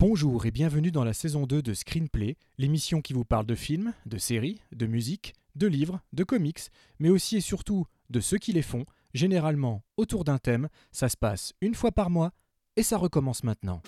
Bonjour et bienvenue dans la saison 2 de Screenplay, l'émission qui vous parle de films, de séries, de musique, de livres, de comics, mais aussi et surtout de ceux qui les font, généralement autour d'un thème. Ça se passe une fois par mois et ça recommence maintenant.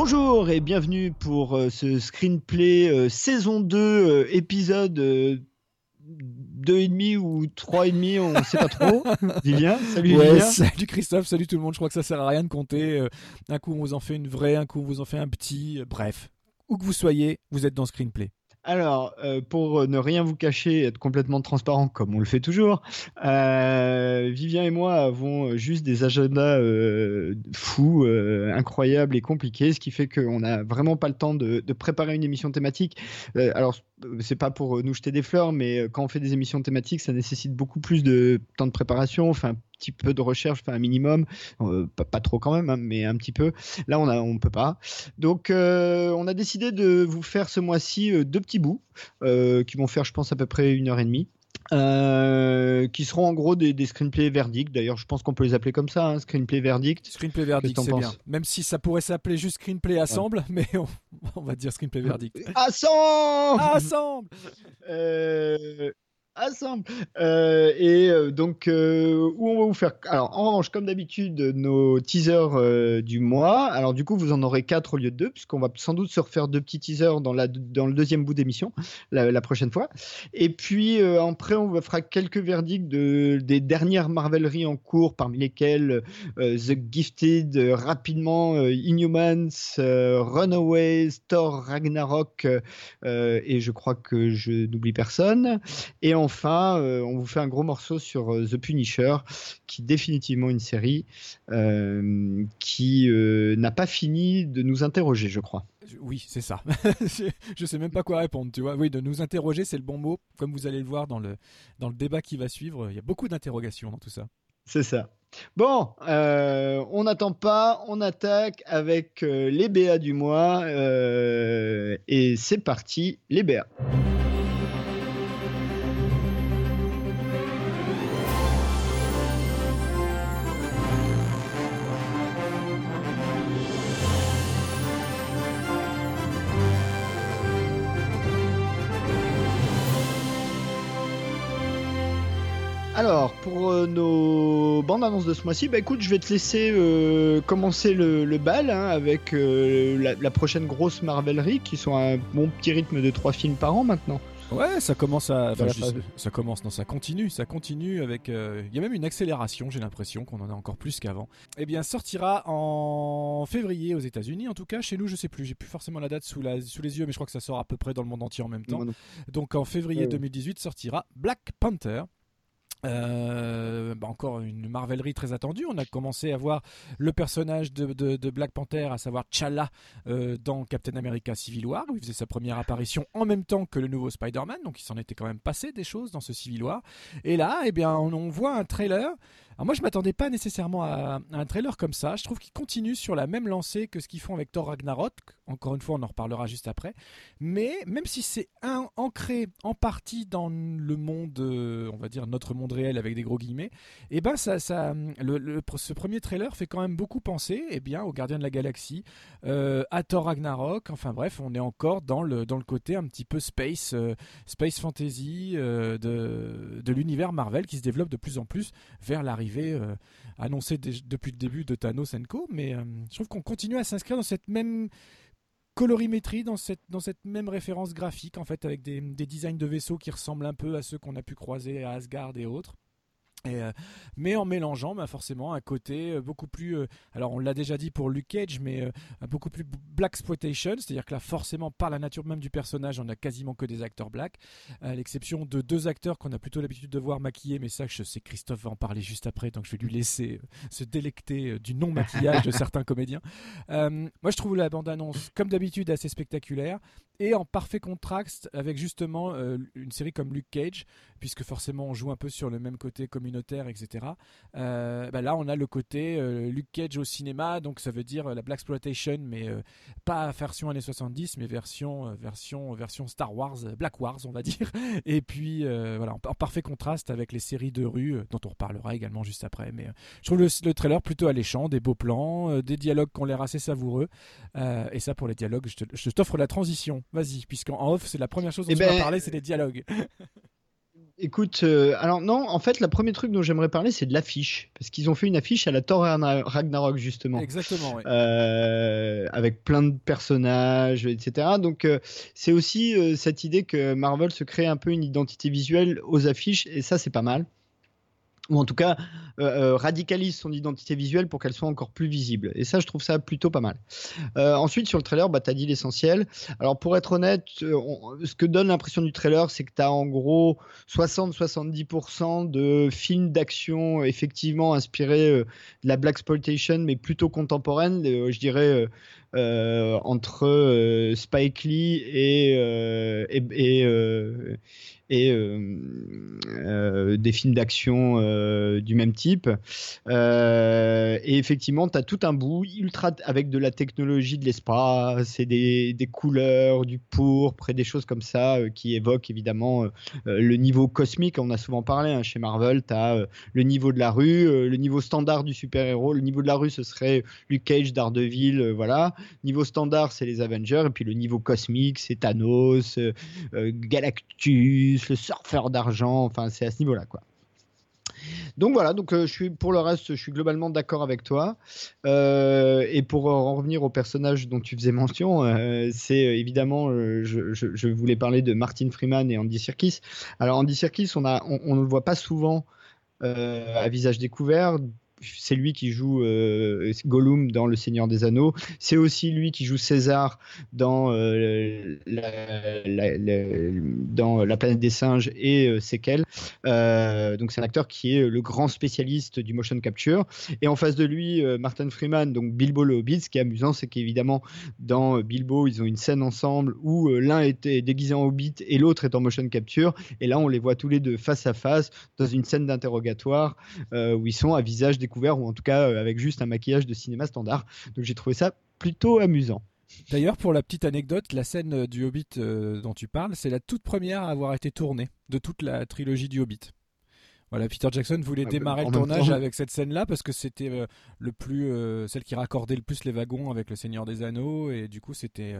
Bonjour et bienvenue pour euh, ce screenplay euh, saison 2 euh, épisode 2,5 ou 3,5, on ne sait pas trop. Vivien, salut Ouais, Vivien. salut Christophe, salut tout le monde. Je crois que ça sert à rien de compter. Euh, Un coup on vous en fait une vraie, un coup on vous en fait un petit. Euh, Bref, où que vous soyez, vous êtes dans Screenplay. Alors, euh, pour ne rien vous cacher, être complètement transparent comme on le fait toujours, euh, Vivien et moi avons juste des agendas euh, fous, euh, incroyables et compliqués, ce qui fait qu'on n'a vraiment pas le temps de, de préparer une émission thématique. Euh, c'est pas pour nous jeter des fleurs, mais euh, quand on fait des émissions thématiques, ça nécessite beaucoup plus de temps de préparation, enfin un petit peu de recherche, un minimum, Euh, pas, trop quand même, hein, mais un petit peu. Là, on a, peut pas. Donc, euh, on a décidé de vous faire ce mois-ci euh, deux petits bouts euh, qui vont faire, je pense, à peu près une heure et demie. Euh, qui seront en gros des, des screenplays verdicts. D'ailleurs, je pense qu'on peut les appeler comme ça, hein, screenplay verdict. Screenplay verdict, c'est bien. Même si ça pourrait s'appeler juste Screenplay Assemble, mais on, on va dire Screenplay verdict. Assemble Assemble Euh, Assemble Euh, et euh, donc euh, où on va vous faire alors en revanche comme d'habitude nos teasers du mois. Alors du coup vous en aurez quatre au lieu de deux puisqu'on va sans doute se refaire deux petits teasers dans la dans le deuxième bout d'émission la, prochaine fois. Et puis après on fera quelques verdicts de des dernières marveleries en cours parmi lesquelles The Gifted rapidement Inhumans Runaways Thor Ragnarok et je crois que je n'oublie personne. Et enfin, euh, on vous fait un gros morceau sur euh, The Punisher, qui est définitivement une série euh, qui n'a pas fini de nous interroger, je crois. Oui, c'est ça. je, je sais même pas quoi répondre, tu vois. Oui, de nous interroger, c'est le bon mot. Comme vous allez le voir dans le, dans le débat qui va suivre, il y a beaucoup d'interrogations dans tout ça. C'est ça. Bon, euh, on n'attend pas, on attaque avec euh, les BA du mois. euh, et c'est parti, les BA. Pour euh, nos bandes annonces de ce mois-ci, bah écoute, je vais te laisser euh, commencer le, le bal hein, avec euh, la, la prochaine grosse Marvelerie qui sont à un bon petit rythme de trois films par an maintenant. Ouais, ça commence à. enfin, je- ça commence, non, ça continue, ça continue avec. euh, Il y a même une accélération, j'ai l'impression qu'on en a encore plus qu'avant. Eh bien, sortira en février aux États-Unis, en tout cas. Chez nous, je sais plus, j'ai plus forcément la date sous, la, sous les yeux, mais je crois que ça sort à peu près dans le monde entier en même temps. Non. Donc en février Ouais, ouais. 2018 sortira Black Panther. Euh, bah, encore une marvelerie très attendue. On a commencé à voir le personnage de, Black Panther, à savoir T'Challa, euh, dans Captain America Civil War, où il faisait sa première apparition en même temps que le nouveau Spider-Man. Donc il s'en était quand même passé des choses dans ce Civil War. Et là, eh bien, on voit un trailer. Alors moi, je m'attendais pas nécessairement à, un trailer comme ça. Je trouve qu'il continue sur la même lancée que ce qu'ils font avec Thor Ragnarok. Encore une fois, on en reparlera juste après. Mais même si c'est ancré en partie dans le monde, euh, on va dire notre monde réel avec des gros guillemets, et ben ça, ça, ce premier trailer fait quand même beaucoup penser, eh bien, aux Gardiens de la Galaxie, euh, à Thor Ragnarok. Enfin bref, on est encore dans le dans le côté un petit peu space, euh, space fantasy de de l'univers Marvel qui se développe de plus en plus vers l'arrivée euh, annoncée dé- depuis le début de Thanos Co. Mais euh, je trouve qu'on continue à s'inscrire dans cette même colorimétrie dans cette, dans cette même référence graphique en fait avec des, des designs de vaisseaux qui ressemblent un peu à ceux qu'on a pu croiser à Asgard et autres. Euh, mais en mélangeant bah, forcément un côté euh, beaucoup plus, euh, alors on l'a déjà dit pour Luke Cage, mais beaucoup plus black exploitation, c'est-à-dire que là forcément par la nature même du personnage, on a quasiment que des acteurs black, à l'exception de deux acteurs qu'on a plutôt l'habitude de voir maquillés, mais ça je sais Christophe va en parler juste après, donc je vais lui laisser se délecter du non maquillage de certains comédiens. moi je trouve la bande-annonce comme d'habitude assez spectaculaire et en parfait contraste avec justement une série comme Luke Cage, puisque forcément on joue un peu sur le même côté communautaire, etc. Euh, bah là, on a le côté euh, Luke Cage au cinéma, donc ça veut dire euh, la Black Exploitation, mais pas version années 70, mais version, version, version Star Wars, Black Wars, on va dire. Et puis, voilà, en, parfait contraste avec les séries de rue, dont on reparlera également juste après. Mais je trouve le, trailer plutôt alléchant, des beaux plans, des dialogues qui ont l'air assez savoureux. et ça, pour les dialogues, je t'offre la transition. Vas-y, puisqu'en off, c'est la première chose dont eh on va ben, parler, c'est les dialogues. Écoute, euh, alors non, en fait, le premier truc dont j'aimerais parler, c'est de l'affiche. Parce qu'ils ont fait une affiche à la Thor Ragnarok, justement. Exactement, oui. Euh, avec plein de personnages, etc. Donc, euh, c'est aussi cette idée que Marvel se crée un peu une identité visuelle aux affiches, et ça, c'est pas mal ou en tout cas euh, euh, radicalise son identité visuelle pour qu'elle soit encore plus visible. Et ça, je trouve ça plutôt pas mal. Euh, ensuite, sur le trailer, bah, tu as dit l'essentiel. Alors, pour être honnête, ce que donne l'impression du trailer, c'est que tu as en gros 60-70% de films d'action effectivement inspirés de la Black Exploitation, mais plutôt contemporaine. je dirais entre Spike Lee et, et, et euh, euh, des films d'action euh, du même type. et effectivement, tu as tout un bout ultra avec de la technologie de l'espace et des, des, couleurs, du pourpre et des choses comme ça qui évoquent évidemment le niveau cosmique. On a souvent parlé hein, chez Marvel, tu as le niveau de la rue, le niveau standard du super-héros. Le niveau de la rue, ce serait Luke Cage, Daredevil, voilà. Niveau standard, c'est les Avengers. Et puis le niveau cosmique, c'est Thanos, Galactus le surfeur d'argent, enfin c'est à ce niveau-là quoi. Donc voilà, donc euh, je suis pour le reste, je suis globalement d'accord avec toi. Euh, et pour en revenir au personnage dont tu faisais mention, euh, c'est évidemment, je, voulais parler de Martin Freeman et Andy Serkis. Alors Andy a, on ne le voit pas souvent à visage découvert c'est lui qui joue euh, Gollum dans Le Seigneur des Anneaux. C'est aussi lui qui joue César dans, euh, la, planète des singes et euh, Sequel. donc c'est un acteur qui est le grand spécialiste du motion capture. Et en face de lui, Martin Freeman, donc Bilbo le Hobbit. Ce qui est amusant, c'est qu'évidemment dans Bilbo, ils ont une scène ensemble où l'un était déguisé en Hobbit et l'autre est en motion capture. Et là, on les voit tous les deux face à face dans une scène d'interrogatoire où ils sont à visage ou en tout cas euh, avec juste un maquillage de cinéma standard. Donc j'ai trouvé ça plutôt amusant. D'ailleurs, pour la petite anecdote, la scène euh, du Hobbit euh, dont tu parles, c'est la toute première à avoir été tournée de toute la trilogie du Hobbit. Voilà, Peter Jackson voulait ah, démarrer le tournage avec cette scène-là parce que c'était le plus celle qui raccordait le plus les wagons avec le Seigneur des Anneaux et du coup c'était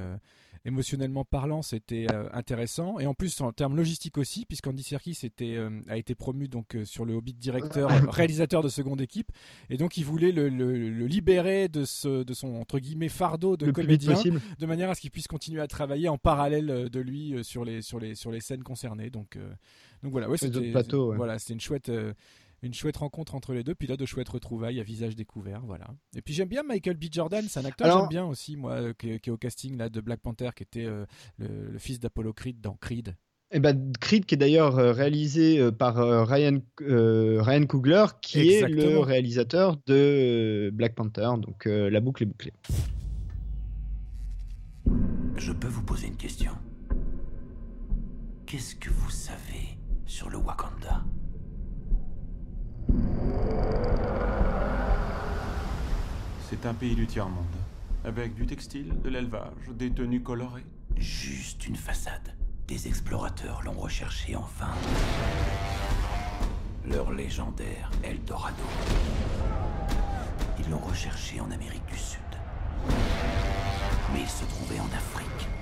émotionnellement parlant, c'était euh, intéressant. Et en plus, en termes logistiques aussi, puisqu'Andy Serkis était, euh, a été promu donc euh, sur le Hobbit directeur, réalisateur de seconde équipe, et donc il voulait le, libérer de, ce, de son entre guillemets fardeau de comédien, de manière à ce qu'il puisse continuer à travailler en parallèle de lui sur les sur les sur les scènes concernées. Donc donc voilà, ouais, c'était voilà, c'était une chouette une chouette rencontre entre les deux, puis là de chouettes retrouvailles à visage découvert, voilà. Et puis j'aime bien Michael B. Jordan, c'est un acteur que j'aime bien aussi, moi, euh, qui, est au casting là de Black Panther, qui était euh, le, fils d'Apollo Creed dans Creed. Et eh ben, Creed qui est d'ailleurs euh, réalisé par Ryan, Ryan Coogler, qui est le réalisateur de Black Panther, donc la boucle est bouclée. Je peux vous poser une question. Qu'est-ce que vous savez sur le Wakanda C'est un pays du tiers-monde, avec du textile, de l'élevage, des tenues colorées. Juste une façade. Des explorateurs l'ont recherché enfin. Leur légendaire Eldorado. Ils l'ont recherché en Amérique du Sud. Mais il se trouvait en Afrique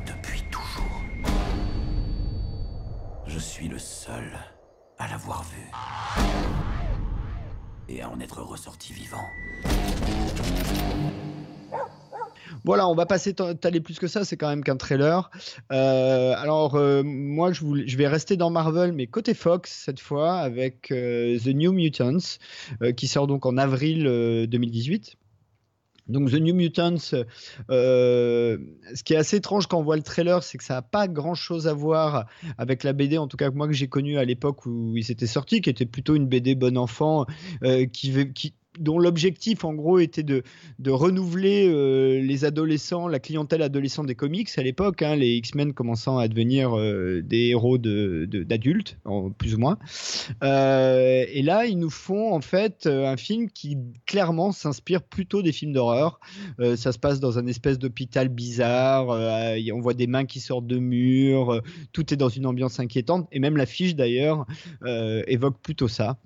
Je suis le seul à l'avoir vu et à en être ressorti vivant. Voilà, on va passer t'aller plus que ça, c'est quand même qu'un trailer. Euh, alors, euh, moi, je, vais rester dans Marvel, mais côté Fox cette fois, avec euh, The New Mutants, qui sort donc en avril 2018. Donc The New Mutants, ce qui est assez étrange quand on voit le trailer, c'est que ça n'a pas grand-chose à voir avec la BD, en tout cas moi que j'ai connu à l'époque où il s'était sorti, qui était plutôt une BD bon enfant, qui, qui, dont l'objectif en gros était de, de renouveler euh, les adolescents, la clientèle adolescente des comics à l'époque, hein, les X-Men commençant à devenir euh, des héros d'adultes, de, plus ou moins. Euh, et là, ils nous font en fait un film qui clairement s'inspire plutôt des films d'horreur. ça se passe dans un espèce d'hôpital bizarre, on voit des mains qui sortent de murs, tout est dans une ambiance inquiétante, et même l'affiche d'ailleurs évoque plutôt ça.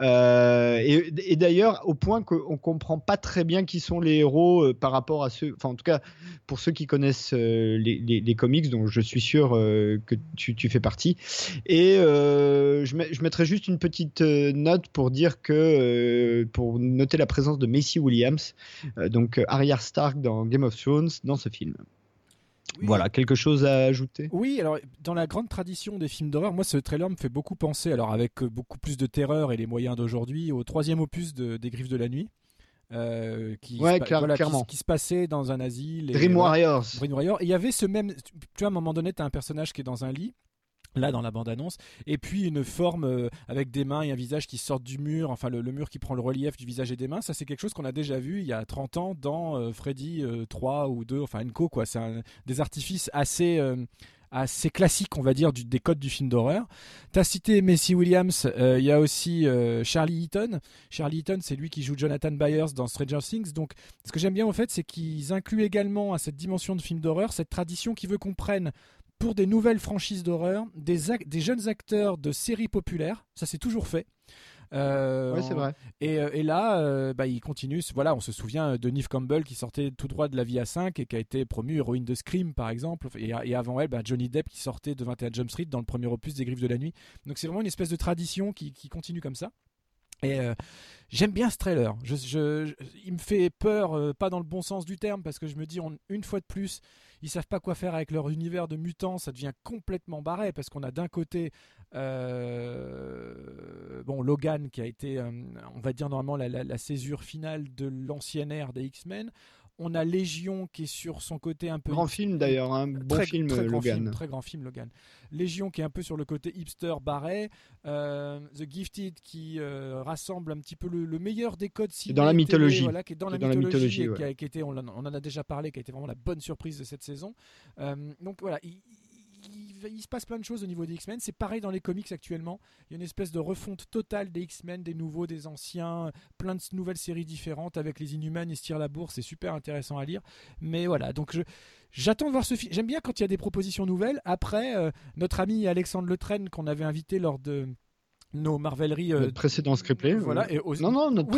et, et d'ailleurs, au point qu'on comprend pas très bien qui sont les héros euh, par rapport à ceux, enfin en tout cas pour ceux qui connaissent euh, les, comics, dont je suis sûr euh, que tu, fais partie. Et je, je, mettrai juste une petite note pour dire que pour noter la présence de Macy Williams, donc Arya Stark dans Game of Thrones, dans ce film. Voilà, quelque chose à ajouter? Oui, alors dans la grande tradition des films d'horreur, moi ce trailer me fait beaucoup penser, alors avec euh, beaucoup plus de terreur et les moyens d'aujourd'hui, au troisième opus de, des Griffes de la Nuit. Euh, qui, se, Qui, se passait dans un asile. Dream Warriors. Dream Warriors. Et il y avait ce même. Tu vois, à un moment donné, tu as un personnage qui est dans un lit là dans la bande-annonce, et puis une forme euh, avec des mains et un visage qui sortent du mur, enfin le, mur qui prend le relief du visage et des mains, ça c'est quelque chose qu'on a déjà vu il y a 30 ans dans euh, Freddy 3 euh, ou 2, enfin Enco quoi, c'est des artifices assez assez classiques on va dire des codes du film d'horreur. Tu as cité Messi Williams, il y a aussi Charlie Eaton. Charlie Eaton c'est lui qui joue Jonathan Byers dans Stranger Things, donc ce que j'aime bien en fait c'est qu'ils incluent également à cette dimension de film d'horreur cette tradition qui veut qu'on prenne pour des nouvelles franchises d'horreur, des, des, jeunes acteurs de séries populaires, ça c'est toujours fait. Euh, c'est vrai. Et, euh, et là, euh, bah, il continue. Voilà, on se souvient de Neve Campbell qui sortait tout droit de la vie à 5 et qui a été promue héroïne de Scream, par exemple. Et, et avant elle, bah, Johnny Depp qui sortait de 21 Jump Street dans le premier opus des Griffes de la Nuit. Donc c'est vraiment une espèce de tradition qui, qui continue comme ça. Et j'aime bien ce trailer. Je, je, il me fait peur, pas dans le bon sens du terme, parce que je me dis, on, une fois de plus, ils savent pas quoi faire avec leur univers de mutants, ça devient complètement barré parce qu'on a d'un côté euh, bon Logan qui a été, euh, on va dire normalement la, césure finale de l'ancienne ère des X-Men. On a Légion qui est sur son côté un peu. Grand film d'ailleurs, un bon film, très Logan. très grand film, Logan. Légion qui est un peu sur le côté hipster barré. Euh, The Gifted qui euh, rassemble un petit peu le, meilleur des codes. Dans la mythologie. Voilà, qui est dans, la, mythologie, qui, a, été, on, en a déjà parlé, qui a été vraiment la bonne surprise de cette saison. Euh, donc voilà, il, il, se passe plein de choses au niveau des X-Men. C'est pareil dans les comics actuellement. Il y a une espèce de refonte totale des X-Men, des nouveaux, des anciens, plein de nouvelles séries différentes avec les Inhumains et se la. C'est super intéressant à lire. Mais voilà, donc. J'attends de voir ce film. J'aime bien quand il y a des propositions nouvelles. Après, euh, notre ami Alexandre Letraine, qu'on avait invité lors de, nos marveleries euh, précédent scripté voilà et non non notre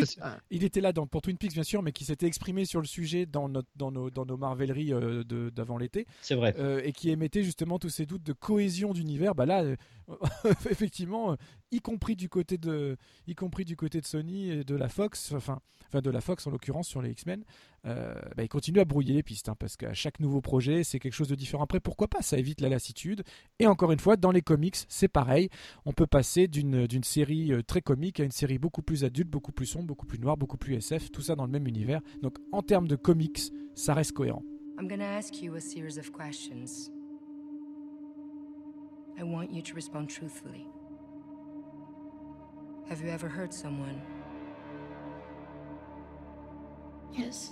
il était là dans, pour Twin Peaks bien sûr mais qui s'était exprimé sur le sujet dans notre dans nos dans nos marveleries euh, d'avant l'été. C'est vrai. Euh, et qui émettait justement tous ces doutes de cohésion d'univers. Bah là euh, effectivement y compris du côté de y compris du côté de Sony et de la Fox enfin enfin de la Fox en l'occurrence sur les X-Men euh, bah, il continue à brouiller les pistes, hein, parce qu'à chaque nouveau projet, c'est quelque chose de différent. Après, pourquoi pas? Ça évite la lassitude. Et encore une fois, dans les comics, c'est pareil. On peut passer d'une série euh, très comique à une série beaucoup plus adulte, beaucoup plus sombre, beaucoup plus noire, beaucoup plus SF, tout ça dans le même univers. Donc, en termes de comics, ça reste cohérent. I'm to ask you a series of questions. I want you to respond truthfully. Have you ever hurt someone? Yes.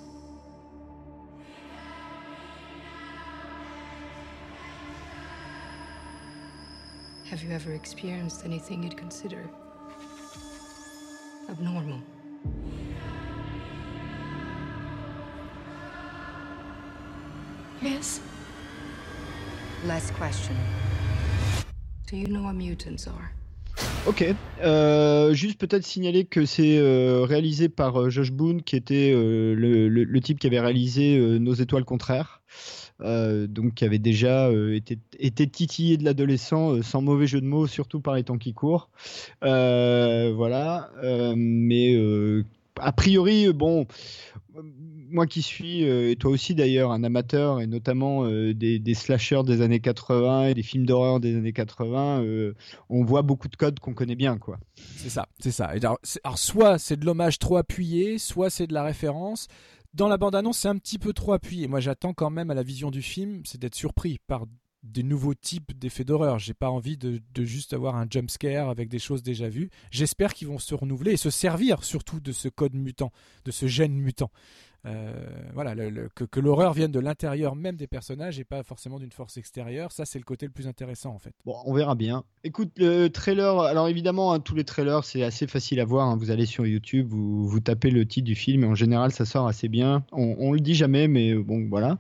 Have you ever experienced anything you'd consider abnormal? Yes. Last question. Do you know what mutants are? Ok, euh, juste peut-être signaler que c'est euh, réalisé par euh, Josh Boone, qui était le, le, le, type qui avait réalisé Nos étoiles contraires. Euh, donc qui avait déjà euh, été, été, titillé de l'adolescent, euh, sans mauvais jeu de mots, surtout par les temps qui courent. voilà, mais a priori, bon moi qui suis, euh, et toi aussi d'ailleurs, un amateur, et notamment euh, des, des slashers des années 80 et des films d'horreur des années 80, euh, on voit beaucoup de codes qu'on connaît bien, quoi. C'est ça, c'est ça. Alors, soit c'est de l'hommage trop appuyé, soit c'est de la référence. Dans la bande-annonce, c'est un petit peu trop appuyé. Moi, j'attends quand même à la vision du film, c'est d'être surpris par des nouveaux types d'effets d'horreur. J'ai pas envie de, de juste avoir un jump scare avec des choses déjà vues. J'espère qu'ils vont se renouveler et se servir surtout de ce code mutant, de ce gène mutant. Euh, voilà, le- le- que, que l'horreur vienne de l'intérieur même des personnages et pas forcément d'une force extérieure. Ça, c'est le côté le plus intéressant en fait. Bon, on verra bien. Écoute, le trailer, alors évidemment, hein, tous les trailers, c'est assez facile à voir. hein. Vous allez sur YouTube, vous, vous tapez le titre du film, et en général, ça sort assez bien. On, on le dit jamais, mais euh, bon, voilà.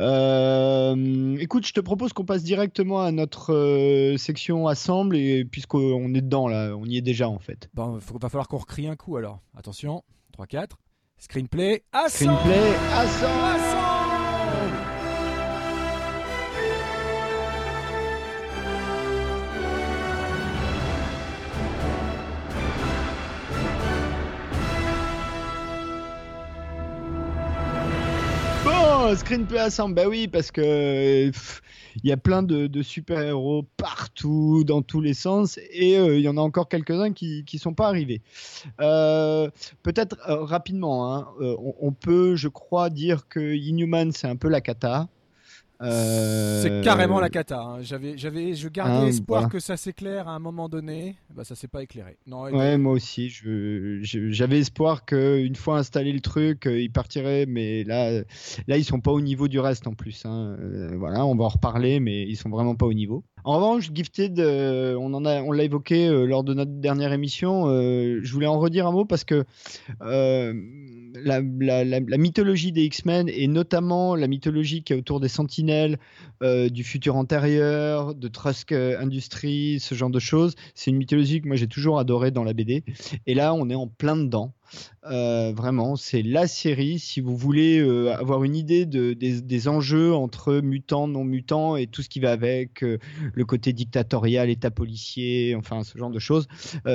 Euh, écoute, je te propose qu'on passe directement à notre euh, section Assemble, et puisqu'on est dedans, là, on y est déjà, en fait. Bon, faut, va falloir qu'on recrie un coup alors. Attention, 3-4. Screenplay à Screenplay à 100 screen peut ensemble. Bah oui, parce que euh, il y a plein de, super-héros partout, dans tous les sens, et euh, il y en a encore quelques-uns qui ne sont pas arrivés. Euh, peut-être rapidement, hein, on, on, peut, je crois, dire que Inhuman, c'est un peu la cata. Euh, C'est carrément la cata. hein. J'avais, j'avais, je gardais Ah, espoir voilà. que ça s'éclaire à un moment donné. Bah, ça s'est pas éclairé. Non, Ouais, moi aussi. J'avais espoir que une fois installé le truc, euh, ils partiraient, mais là, là, ils sont pas au niveau du reste en plus. hein. Euh, voilà, on va en reparler, mais ils sont vraiment pas au niveau. En revanche, Gifted, euh, on l'a évoqué euh, lors de notre dernière émission. euh, je voulais en redire un mot parce que la, mythologie des X-Men et notamment la mythologie qui est autour des Sentinelles, du futur antérieur, de Trusk Industries, ce genre de choses, c'est une mythologie que moi j'ai toujours adoré dans la BD. Et là, on est en plein dedans. Euh, vraiment, c'est la série. Si vous voulez euh, avoir une idée de, des, enjeux entre mutants, non mutants et tout ce qui va avec, euh, le côté dictatorial, état policier, enfin ce genre de choses,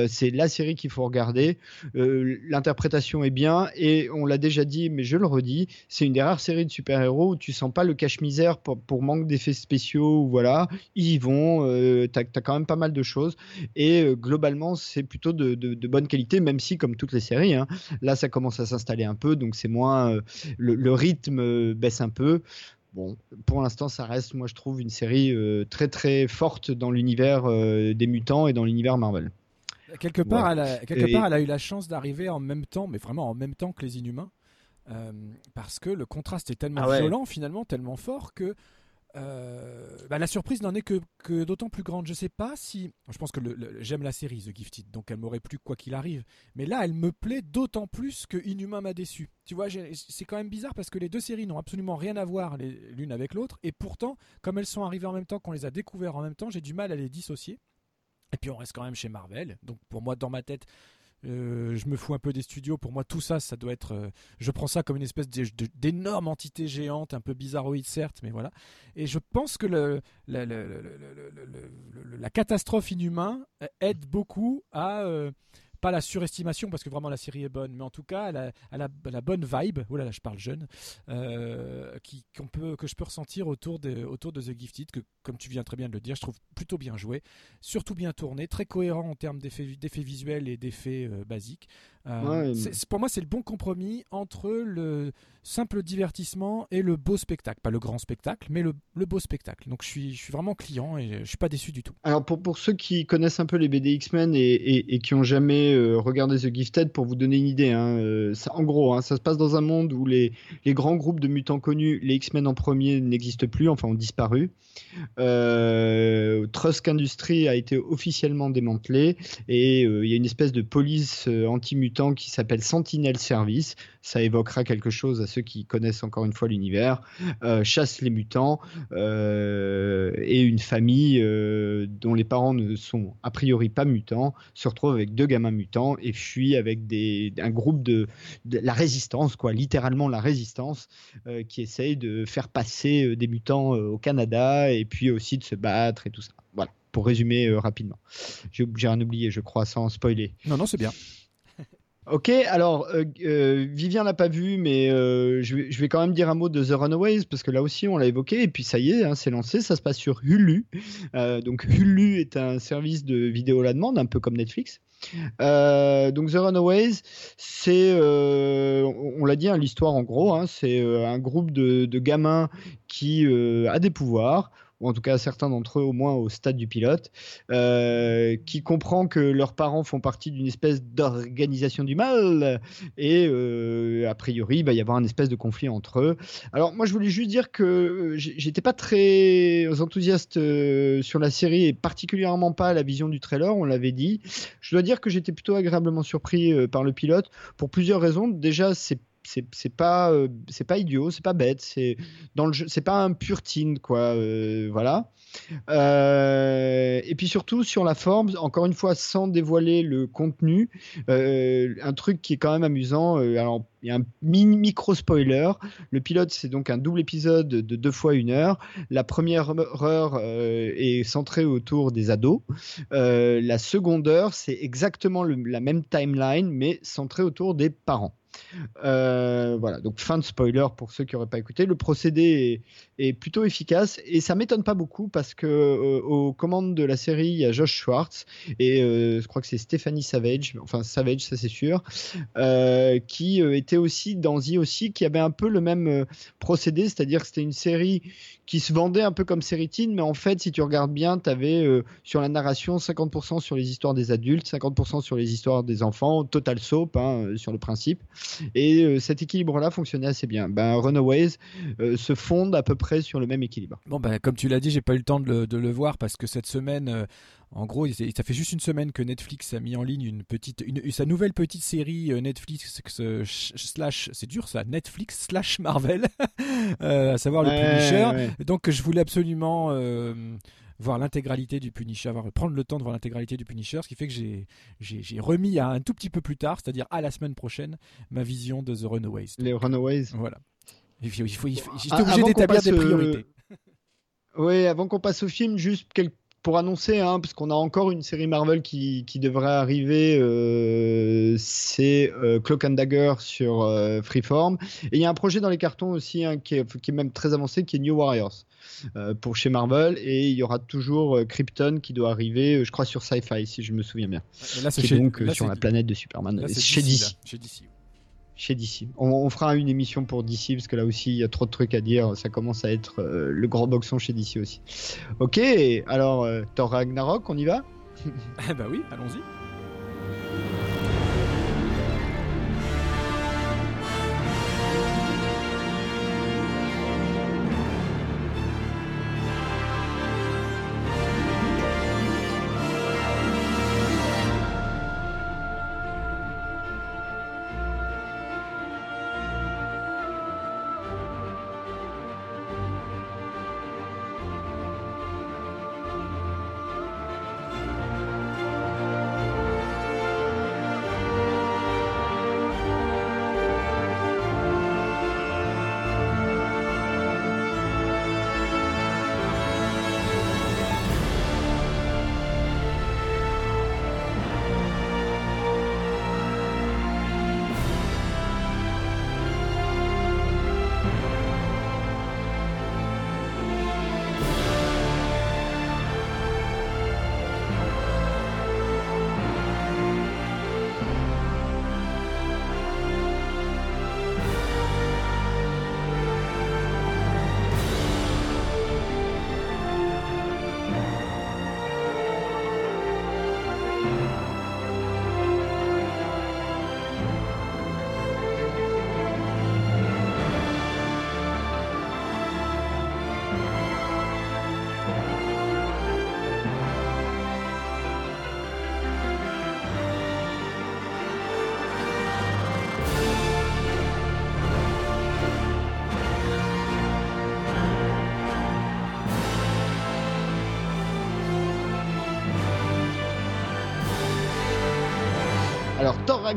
c'est la série qu'il faut regarder. L'interprétation est bien et on l'a déjà dit, mais je le redis, c'est une des rares séries de super-héros où tu sens pas le cache-misère pour, manque d'effets spéciaux. Ou voilà, ils y vont. T'as as quand même pas mal de choses et globalement c'est plutôt de bonne qualité, même si comme toutes les séries, hein, là ça commence à s'installer un peu, donc c'est moins euh, le, le rythme euh, baisse un peu. Bon, pour l'instant, ça reste, moi, je trouve, une série euh, très très forte dans l'univers des mutants et dans l'univers Marvel. Quelque part, elle a, quelque Et- part, elle a eu la chance d'arriver en même temps, mais vraiment en même temps que les Inhumains, euh, parce que le contraste est tellement Ah ouais. violent, finalement, tellement fort que euh, bah, la surprise n'en est que, d'autant plus grande. Je sais pas si, je pense que j'aime la série The Gifted, donc elle m'aurait plu quoi qu'il arrive, mais là, elle me plaît d'autant plus que Inhumain m'a déçu. Tu vois, c'est quand même bizarre parce que les deux séries n'ont absolument rien à voir l'une avec l'autre, et pourtant, comme elles sont arrivées en même temps, qu'on les a découvertes en même temps, j'ai du mal à les dissocier. Et puis on reste quand même chez Marvel. Donc pour moi, dans ma tête, euh, je me fous un peu des studios. Pour moi, tout ça, ça doit être. euh, je prends ça comme une espèce d'énorme entité géante, un peu bizarroïde certes, mais voilà. Et je pense que la, la catastrophe inhumain euh, aide beaucoup à. Pas la surestimation parce que vraiment la série est bonne, mais en tout cas elle a, la bonne vibe. Oh là je parle jeune, euh, qui qu'on peut que je peux ressentir autour de autour de The Gifted, que comme tu viens très bien de le dire, je trouve plutôt bien joué surtout bien tourné, très cohérent en termes d'effets d'effets visuels et d'effets euh, basiques. Euh, Ouais. c'est- c'est- pour moi, c'est le bon compromis entre le simple divertissement et le beau spectacle. Pas le grand spectacle, mais le, le beau spectacle. Donc je suis, je suis vraiment client et je suis pas déçu du tout. Alors pour, pour ceux qui connaissent un peu les BD X-Men et, et, et qui ont jamais euh, regardé The Gifted, pour vous donner une idée, hein, euh, ça- en gros, hein, ça se passe dans un monde où les, les grands groupes de mutants connus, les X-Men en premier, n'existent plus, enfin ont disparu. Euh, Trusk Industries a été officiellement démantelé et il y a une espèce de police qui s'appelle Sentinel Service. Ça évoquera quelque chose à ceux qui connaissent encore une fois l'univers. Euh, chasse les mutants euh, et une famille euh, dont les parents ne sont a priori pas mutants se retrouve avec deux gamins mutants et fuit avec un groupe de, la résistance, quoi, littéralement la résistance, qui essaye de faire passer des mutants au Canada et puis aussi de se battre et tout ça. Voilà, pour résumer rapidement. J'ai j'ai rien oublié, je crois, sans spoiler. Non, non, c'est bien. Ok, alors euh, euh, Vivien l'a pas vu, mais euh, je, vais, quand même dire un mot de The Runaways parce que là aussi on l'a évoqué et puis ça y est, hein, c'est lancé, ça se passe sur Hulu. Euh, donc Hulu est un service de vidéo à la demande, un peu comme Netflix. Euh, donc The Runaways, c'est, on l'a dit, hein, l'histoire en gros, hein, c'est un groupe de, de gamins qui a des pouvoirs, ou en tout cas certains d'entre eux au moins au stade du pilote, euh, qui comprend que leurs parents font partie d'une espèce d'organisation du mal, et euh, a priori, il va y avoir un espèce de conflit entre eux. Alors moi je voulais juste dire que euh, j'étais pas très enthousiaste sur la série, et particulièrement pas à la vision du trailer, on l'avait dit. Je dois dire que j'étais plutôt agréablement surpris par le pilote pour plusieurs raisons. Déjà, c'est c'est pas euh, c'est pas idiot, c'est pas bête, c'est dans le c'est pas un pur teen quoi, euh, voilà. Euh, et puis surtout sur la forme, encore une fois sans dévoiler le contenu, un truc qui est quand même amusant. alors il y a un mini micro spoiler. Le pilote c'est donc un double épisode de deux fois une heure. La première heure est centrée autour des ados. La seconde heure, c'est exactement la même timeline, mais centrée autour des parents. Euh, voilà, donc fin de spoiler pour ceux qui n'auraient pas écouté. Le procédé est, plutôt efficace et ça m'étonne pas beaucoup parce que euh, aux commandes de la série, il y a Josh Schwartz et euh, je crois que c'est Stephanie Savage, enfin Savage, ça c'est sûr, qui était aussi dans The aussi, qui avait un peu le même procédé, c'est-à-dire que c'était une série qui se vendait un peu comme série teen, mais en fait, si tu regardes bien, tu avais sur la narration 50% sur les histoires des adultes, 50% sur les histoires des enfants, total soap hein, sur le principe. Et euh, cet équilibre-là fonctionnait assez bien. Ben, Runaways euh, se fonde à peu près sur le même équilibre. Bon, ben, comme tu l'as dit, j'ai pas eu le temps de le, de le voir parce que cette semaine, euh, en gros, ça fait juste une semaine que Netflix a mis en ligne une petite, une, sa nouvelle petite série Netflix sh- slash, c'est dur ça, Netflix slash Marvel, à savoir le Ouais, Punisher. ouais. Donc, je voulais absolument voir l'intégralité du Punisher, avoir- prendre le temps de voir l'intégralité du Punisher, ce qui fait que j'ai, remis à un tout petit peu plus tard, c'est-à-dire à la semaine prochaine, ma vision de The Runaways. Les Runaways. Voilà. Il faut, il faut, il faut- j'étais Ah, obligé d'établir des euh, priorités. Oui, avant qu'on passe au film, juste pour annoncer, hein, parce qu'on a encore une série Marvel qui, qui devrait arriver, euh, c'est euh, Cloak and Dagger sur euh, Freeform. Et il y a un projet dans les cartons aussi hein, qui, est, qui est même très avancé, qui est New Warriors pour chez Marvel. Et il y aura toujours euh, Krypton qui doit arriver, euh, je crois, sur Sci-Fi, si je me souviens bien. Mais là, c'est chez- donc euh, là, sur la planète de Superman, là, euh, chez DC, Chez DC. Chez DC. On, on fera une émission pour DC parce que là aussi il y a trop de trucs à dire. Ça commence à être euh, le grand boxon chez DC aussi. Ok, alors euh, Thor Ragnarok, on y va? Ah bah oui, allons-y.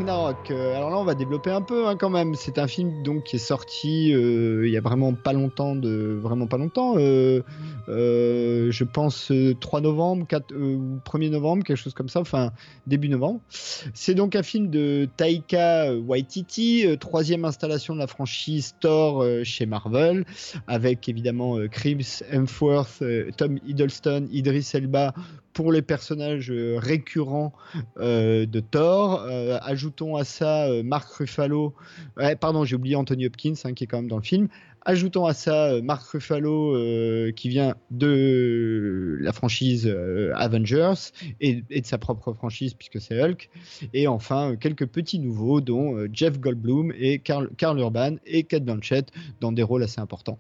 Euh, alors là, on va développer un peu hein, quand même. C'est un film donc qui est sorti euh, il y a vraiment pas longtemps, de vraiment pas longtemps. Euh, euh, je pense euh, 3 novembre, 4, euh, ou 1er novembre, quelque chose comme ça. Enfin début novembre. C'est donc un film de Taika Waititi, euh, troisième installation de la franchise Thor euh, chez Marvel, avec évidemment euh, Chris Hemsworth, euh, Tom Hiddleston, Idris Elba pour les personnages euh, récurrents euh, de Thor. Euh, ajoutons à ça euh, Mark Ruffalo, pardon, j'ai oublié Anthony Hopkins hein, qui est quand même dans le film. Ajoutons à ça euh, Mark Ruffalo euh, qui vient de la franchise euh, Avengers et, de sa propre franchise puisque c'est Hulk. Et enfin quelques petits nouveaux dont Jeff Goldblum et Carl, Carl Urban et Kate Blanchett dans des rôles assez importants.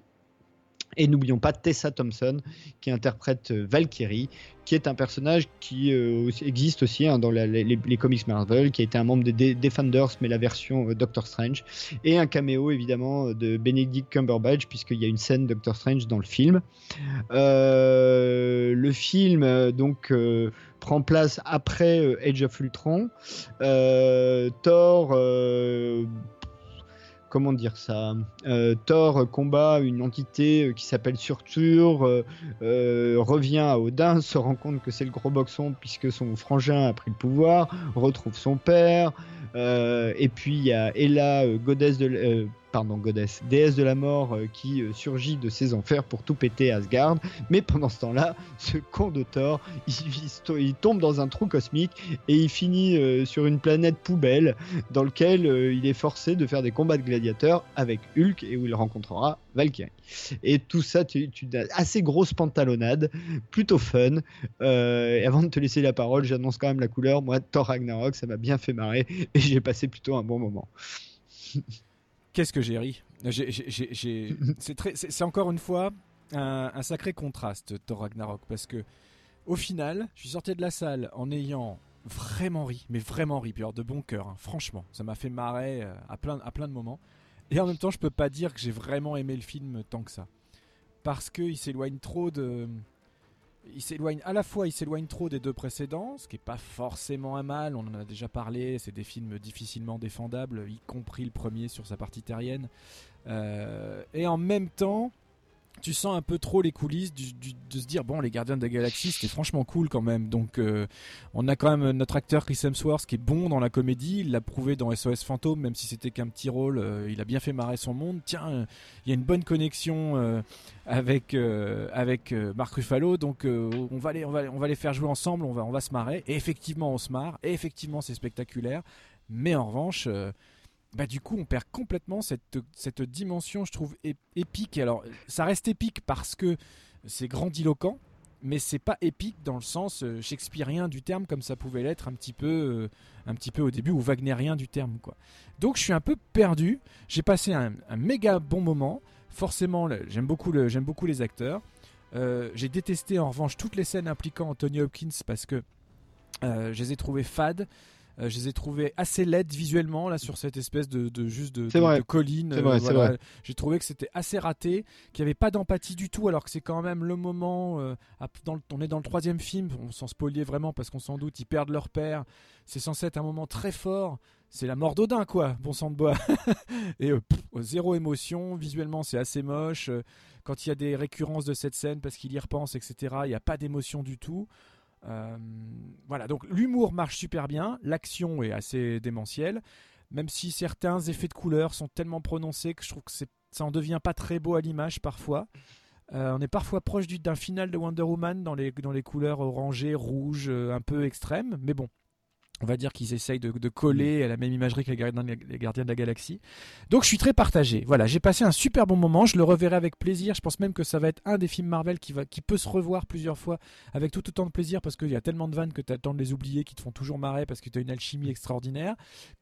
Et n'oublions pas Tessa Thompson qui interprète euh, Valkyrie, qui est un personnage qui euh, existe aussi hein, dans les, comics Marvel, qui a été un membre des De- Defenders, mais la version euh, Doctor Strange, et un caméo évidemment de Benedict Cumberbatch, puisqu'il y a une scène Doctor Strange dans le film. Le film donc prend place après Age of Ultron. Thor comment dire ça Euh, Thor combat une entité euh, qui s'appelle Surtur, euh, revient à Odin, se rend compte que c'est le gros boxon puisque son frangin a pris le pouvoir, retrouve son père, et puis il y a euh, godesse de, pardon, godesse, déesse de la mort euh, qui euh, surgit de ses enfers pour tout péter Asgard. Mais pendant ce temps-là, ce con de Thor, il, tombe dans un trou cosmique et il finit euh, sur une planète poubelle dans lequel il est forcé de faire des combats de gladiateurs avec Hulk et où il rencontrera Valkyrie. Et tout ça, tu, tu as assez grosse pantalonnade, plutôt fun. Et avant de te laisser la parole, j'annonce quand même la couleur. Moi, Thor Ragnarok, ça m'a bien fait marrer et j'ai passé plutôt un bon moment. Qu'est-ce que j'ai ri C'est encore une fois un, un sacré contraste, Thor Ragnarok, parce que au final, je suis sorti de la salle en ayant vraiment ri, mais vraiment ri, puis alors de bon cœur, hein, franchement. Ça m'a fait marrer euh, à plein, à plein de moments. Et en même temps, je peux pas dire que j'ai vraiment aimé le film tant que ça. Parce qu'il s'éloigne trop de. Il s'éloigne à la fois, il s'éloigne trop des deux précédents, ce qui est pas forcément un mal. On en a déjà parlé. C'est des films difficilement défendables, y compris le premier sur sa partie terrienne. Euh, et en même temps, tu sens un peu trop les coulisses de se dire bon, les Gardiens de la Galaxie, c'était franchement cool quand même. Donc, euh, on a quand même notre acteur Chris Hemsworth qui est bon dans la comédie. Il l'a prouvé dans SOS Fantôme, même si c'était qu'un petit rôle. euh, il a bien fait marrer son monde. Tiens, il y a une bonne connexion euh, avec avec Mark Ruffalo. Donc, on va les on va on va les faire jouer ensemble. On va on va se marrer. Et effectivement, on se marre. Et effectivement, c'est spectaculaire. Mais en revanche. Bah du coup on perd complètement cette, cette dimension je trouve ép- épique. Alors ça reste épique parce que c'est grandiloquent mais c'est pas épique dans le sens euh, shakespearien du terme comme ça pouvait l'être un petit peu euh, un petit peu au début ou wagnérien du terme quoi. Donc je suis un peu perdu. J'ai passé un, méga bon moment. Forcément j'aime beaucoup le- j'aime beaucoup les acteurs. Euh, j'ai détesté en revanche toutes les scènes impliquant Anthony Hopkins parce que je les ai trouvées fades euh, je les ai trouvées assez laides visuellement là sur cette espèce de, de juste de, de- vrai. de colline. C'est euh, vrai, c'est voilà. vrai. J'ai trouvé que c'était assez raté, qu'il n'y avait pas d'empathie du tout, alors que c'est quand même le moment. euh, dans le- on est dans le troisième film, on s'en spoilier vraiment parce qu'on s'en doute, ils perdent leur père. C'est censé être un moment très fort. C'est la mort d'Odin, quoi, bon sang de bois. Et pff, zéro émotion, visuellement c'est assez moche. Quand il y a des récurrences de cette scène parce qu'il y repense, etc., il n'y a pas d'émotion du tout. Euh, voilà, donc l'humour marche super bien, l'action est assez démentielle, même si certains effets de couleur sont tellement prononcés que je trouve que ça en devient pas très beau à l'image parfois. Euh, on est parfois proche du- d'un final de Wonder Woman dans les, dans les couleurs orangées, rouges, euh, un peu extrêmes, mais bon. On va dire qu'ils essayent de, de coller à la même imagerie que les gardiens, de la- les gardiens de la galaxie. Donc je suis très partagé. Voilà, j'ai passé un super bon moment. Je le reverrai avec plaisir. Je pense même que ça va être un des films Marvel qui, va, qui peut se revoir plusieurs fois avec tout autant de plaisir parce qu'il y a tellement de vannes que tu as le temps de les oublier qui te font toujours marrer parce que tu as une alchimie extraordinaire.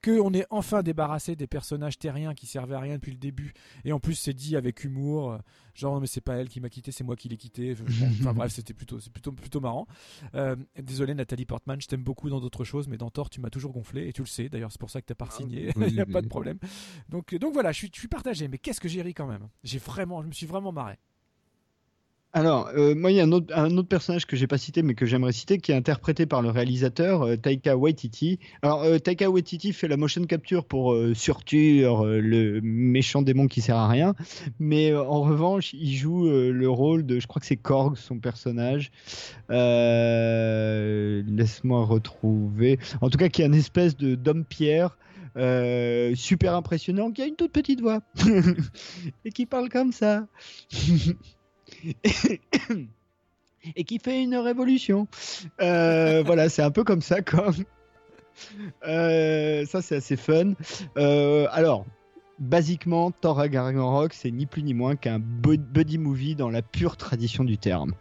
Qu'on est enfin débarrassé des personnages terriens qui servaient à rien depuis le début. Et en plus, c'est dit avec humour. Genre, mais c'est pas elle qui m'a quitté, c'est moi qui l'ai quitté. Enfin bref, c'était plutôt, c'est plutôt, plutôt marrant. Euh, désolé, Nathalie Portman, je t'aime beaucoup dans d'autres choses, mais dans Thor, tu m'as toujours gonflé et tu le sais. D'ailleurs, c'est pour ça que t'as pas signé. oui, Il n'y a oui, pas de problème. Donc, donc voilà, je suis, je suis partagé. Mais qu'est-ce que j'ai ri quand même? J'ai vraiment, je me suis vraiment marré. Alors, euh, il y a un autre, un personnage que j'ai pas cité, mais que j'aimerais citer, qui est interprété par le réalisateur euh, Taika Waititi. Alors, euh, Taika Waititi fait la motion capture pour Surtur, le méchant démon qui sert à rien, mais en revanche, il joue le rôle de, je crois que c'est Korg, son personnage. Laisse-moi retrouver. En tout cas, qui est une espèce de d'homme pierre. super impressionnant, qui a une toute petite voix et qui parle comme ça. et qui fait une révolution. Euh, voilà, c'est un peu comme ça, comme. Euh, ça, c'est assez fun. Euh, alors, basiquement, Thor Ragnarok, c'est ni plus ni moins qu'un bu- buddy movie dans la pure tradition du terme.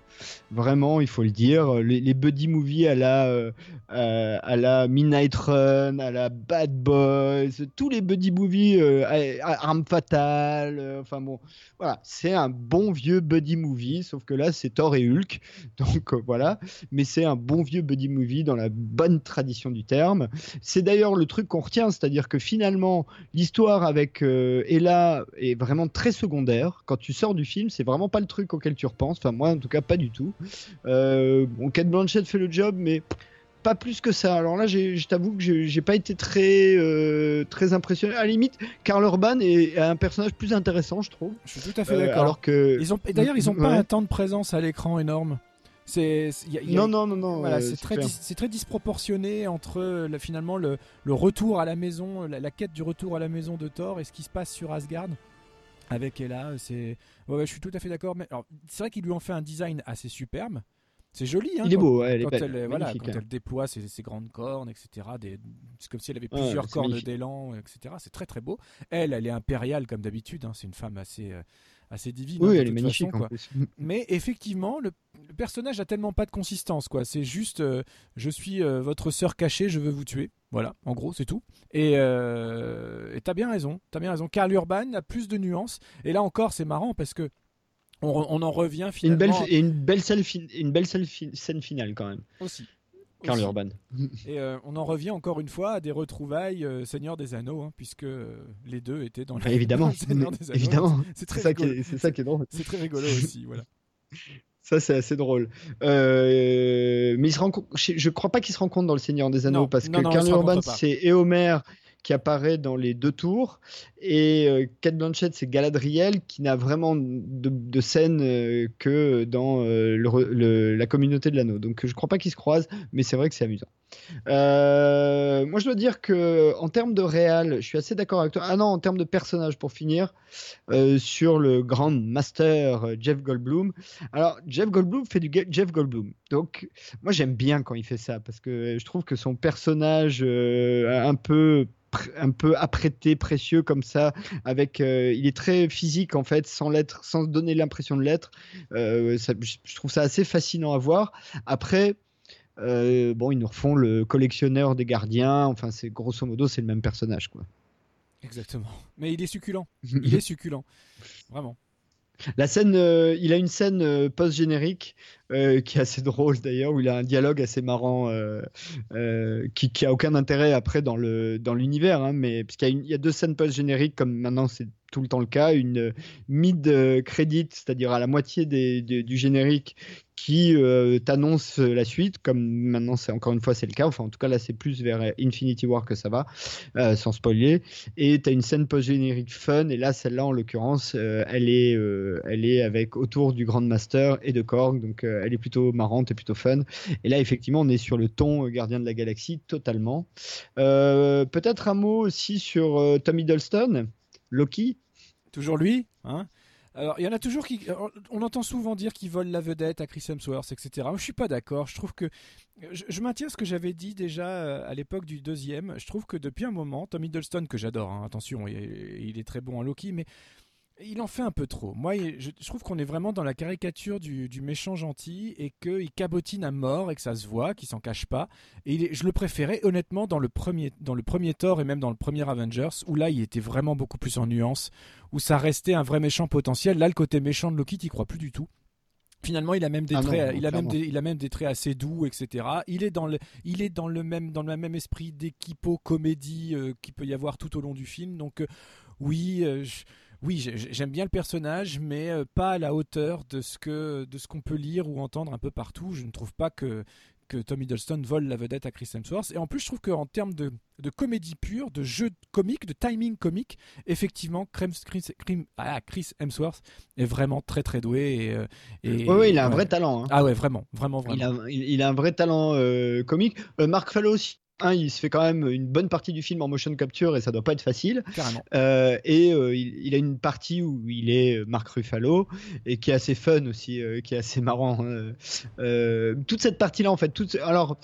Vraiment, il faut le dire. Les, buddy movies à la, euh, euh, à la Midnight Run, à la Bad Boys, tous les buddy movies, euh, Arme Fatale, euh, enfin bon, voilà, c'est un bon vieux buddy movie, sauf que là, c'est Thor et Hulk. Donc voilà, mais c'est un bon vieux buddy movie dans la bonne tradition du terme. C'est d'ailleurs le truc qu'on retient, c'est-à-dire que finalement, l'histoire avec euh, Ella est vraiment très secondaire. Quand tu sors du film, c'est vraiment pas le truc auquel tu repenses. Enfin, moi, en tout cas, pas du tout. Euh, bon, Kate Blanchett fait le job, mais pas plus que ça. Alors là, je t'avoue que j'ai pas été très, euh, très impressionné. À la limite, Karl Urban est un personnage plus intéressant, je trouve. Je suis tout à fait Euh, d'accord. alors que Ils ont, et d'ailleurs, ils ont pas un temps de présence à l'écran énorme. C'est, c'est- y a- y a- non, non, non, non. Voilà, euh, c'est très, dis- très disproportionné entre euh, le- finalement le, le retour à la maison, la, la quête du retour à la maison de Thor et ce qui se passe sur Asgard avec Ella. C'est, ouais, ouais, je suis tout à fait d'accord. Mais c'est vrai qu'il lui en fait un design assez superbe. C'est joli. Hein, Il est quand- beau, ouais, elle est quand belle, elle, voilà, quand hein. elle déploie ses, ses grandes cornes, etc. C'est comme si elle avait plusieurs cornes d'élan, etc. C'est très très beau. Elle, elle est impériale comme d'habitude. hein, C'est une femme assez, euh, assez divine. hein, Oui, de elle est magnifique façon, en quoi. plus. Mais effectivement, le, le personnage a tellement pas de consistance, quoi. C'est juste, euh, je suis euh, votre sœur cachée, je veux vous tuer. Voilà, en gros, c'est tout. Et euh, t'as bien raison, t'as bien raison. Karl Urban a plus de nuances. Et là encore, c'est marrant parce que on, en revient Et une finalement belle, et une belle scène, une belle scène finale quand même. aussi. Karl Aussi. Urban. Et euh, on en revient encore une fois à des retrouvailles euh, Seigneur des Anneaux, hein, puisque euh, les deux étaient dans, Bah, le, évidemment, dans le Seigneur des Anneaux. évidemment. C'est très ça, qui est- c'est ça qui est drôle. C'est très rigolo aussi, voilà. Ça, c'est assez drôle. Euh, mais il se rencontre, je, je crois pas qu'il se rencontre dans Le Seigneur des Anneaux Non, parce non, que non, Karl Urban, c'est Éomer qui apparaît dans les deux tours et euh, Kate Blanchett, c'est Galadriel qui n'a vraiment de, scène euh, que dans euh, la communauté de l'anneau. Donc je crois pas qu'ils se croisent, mais c'est vrai que c'est amusant. Moi, je dois dire que en termes de réal, je suis assez d'accord avec toi. Ah non, en termes de personnage, pour finir, sur le grand master Jeff Goldblum. Alors, Jeff Goldblum fait du Jeff Goldblum. Donc, moi, j'aime bien quand il fait ça parce que je trouve que son personnage un peu un peu apprêté, précieux comme ça, avec, euh, il est très physique en fait, sans l'être, sans donner l'impression de l'être. Euh, je trouve ça assez fascinant à voir. Après, euh, bon, ils nous refont le collectionneur des gardiens. Enfin, c'est grosso modo, c'est le même personnage, quoi. Exactement. Mais il est succulent. Il est succulent. Vraiment. La scène, euh, il a une scène euh, post-générique euh, qui est assez drôle d'ailleurs, où il a un dialogue assez marrant qui, qui a aucun intérêt après dans le dans l'univers, hein, mais parce qu'il y, a une- il y a deux scènes post-génériques comme maintenant c'est tout le temps le cas, une euh, mid-credit, c'est-à-dire à la moitié des- du générique qui euh, t'annonce la suite, comme maintenant c'est encore une fois c'est le cas, enfin en tout cas là c'est plus vers Infinity War que ça va, euh, sans spoiler, et tu as une scène post-générique fun, et là celle-là en l'occurrence euh, elle, est, euh, elle est avec autour du Grand Master et de Korg, donc euh, elle est plutôt marrante et plutôt fun, et là effectivement on est sur le ton euh, Gardien de la Galaxie totalement. Euh, Peut-être un mot aussi sur euh, Tom Hiddleston, Loki, Toujours lui, hein alors, il y en a toujours qui. On entend souvent dire qu'ils volent la vedette à Chris Hemsworth, etc. Moi, je suis pas d'accord. Je trouve que. Je, je maintiens ce que j'avais dit déjà euh, à l'époque du deuxième. Je trouve que depuis un moment, Tom Hiddleston, que j'adore, hein, attention, il, il est très bon en Loki, mais il en fait un peu trop. Moi, je, je trouve qu'on est vraiment dans la caricature du, du méchant gentil et qu'il cabotine à mort et que ça se voit, qu'il s'en cache pas. Et il est- je le préférais honnêtement dans le premier, dans le premier Thor et même dans le premier Avengers, où là, il était vraiment beaucoup plus en nuance, où ça restait un vrai méchant potentiel. Là, le côté méchant de Loki, t'y crois plus du tout. Finalement, il a même des Ah traits, non, il a même des, il a même des traits assez doux, etc. Il est dans le, il est dans le même, dans le même esprit d'équipo comédie euh, qu'il peut y avoir tout au long du film. Donc, euh, oui, euh, je- oui, j'ai- j'aime bien le personnage, mais euh, pas à la hauteur de ce que de ce qu'on peut lire ou entendre un peu partout. Je ne trouve pas que que Tom Hiddleston vole la vedette à Chris Hemsworth. Et en plus, je trouve qu'en termes de, de comédie pure, de jeu comique, de timing comique, effectivement, Chris, ah, Chris Hemsworth est vraiment très très doué. Et, et- Oui, il a un ouais. vrai talent. hein. Ah ouais, vraiment, vraiment, vraiment. Il a, il, il a un vrai talent euh, comique. Euh, Mark Fallow aussi. Il se fait quand même une bonne partie du film en motion capture et ça doit pas être facile. Euh, et euh, il, il a une partie où il est euh, Mark Ruffalo et qui est assez fun aussi, euh, qui est assez marrant. hein. Toute cette partie-là, en fait. Toute... Alors,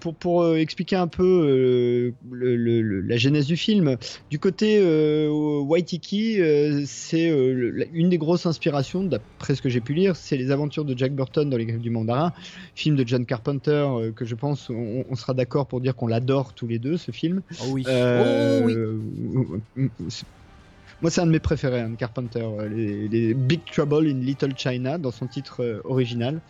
pour, pour expliquer un peu le- le- le- la genèse du film, du côté Waitiki, c'est une des grosses inspirations, d'après ce que j'ai pu lire, c'est les aventures de Jack Burton dans Les Griffes du Mandarin, film de John Carpenter que je pense on, on sera d'accord pour dire qu'on l'adore tous les deux, ce film. Oh oui. Euh, oh oui. Moi, c'est un de mes préférés, hein, Carpenter, euh, les, les Big Trouble in Little China, dans son titre euh, original,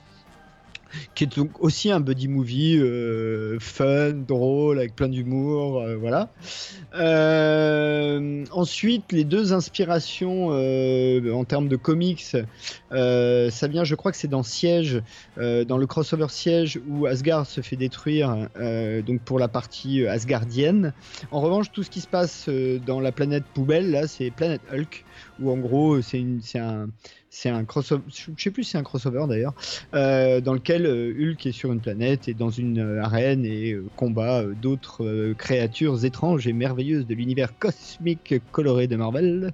qui est donc aussi un buddy movie euh, fun, drôle, avec plein d'humour, euh, voilà. Euh, ensuite, les deux inspirations en termes de comics, ça vient, je crois que c'est dans Siège, dans le crossover Siège où Asgard se fait détruire, donc pour la partie asgardienne. En revanche, tout ce qui se passe dans la planète poubelle, là, c'est Planète Hulk, où en gros, c'est un, c'est un crossover, je sais plus si c'est un crossover d'ailleurs, euh, dans lequel euh, Hulk est sur une planète et dans une euh, arène et combat d'autres créatures étranges et merveilleuses de l'univers cosmique coloré de Marvel.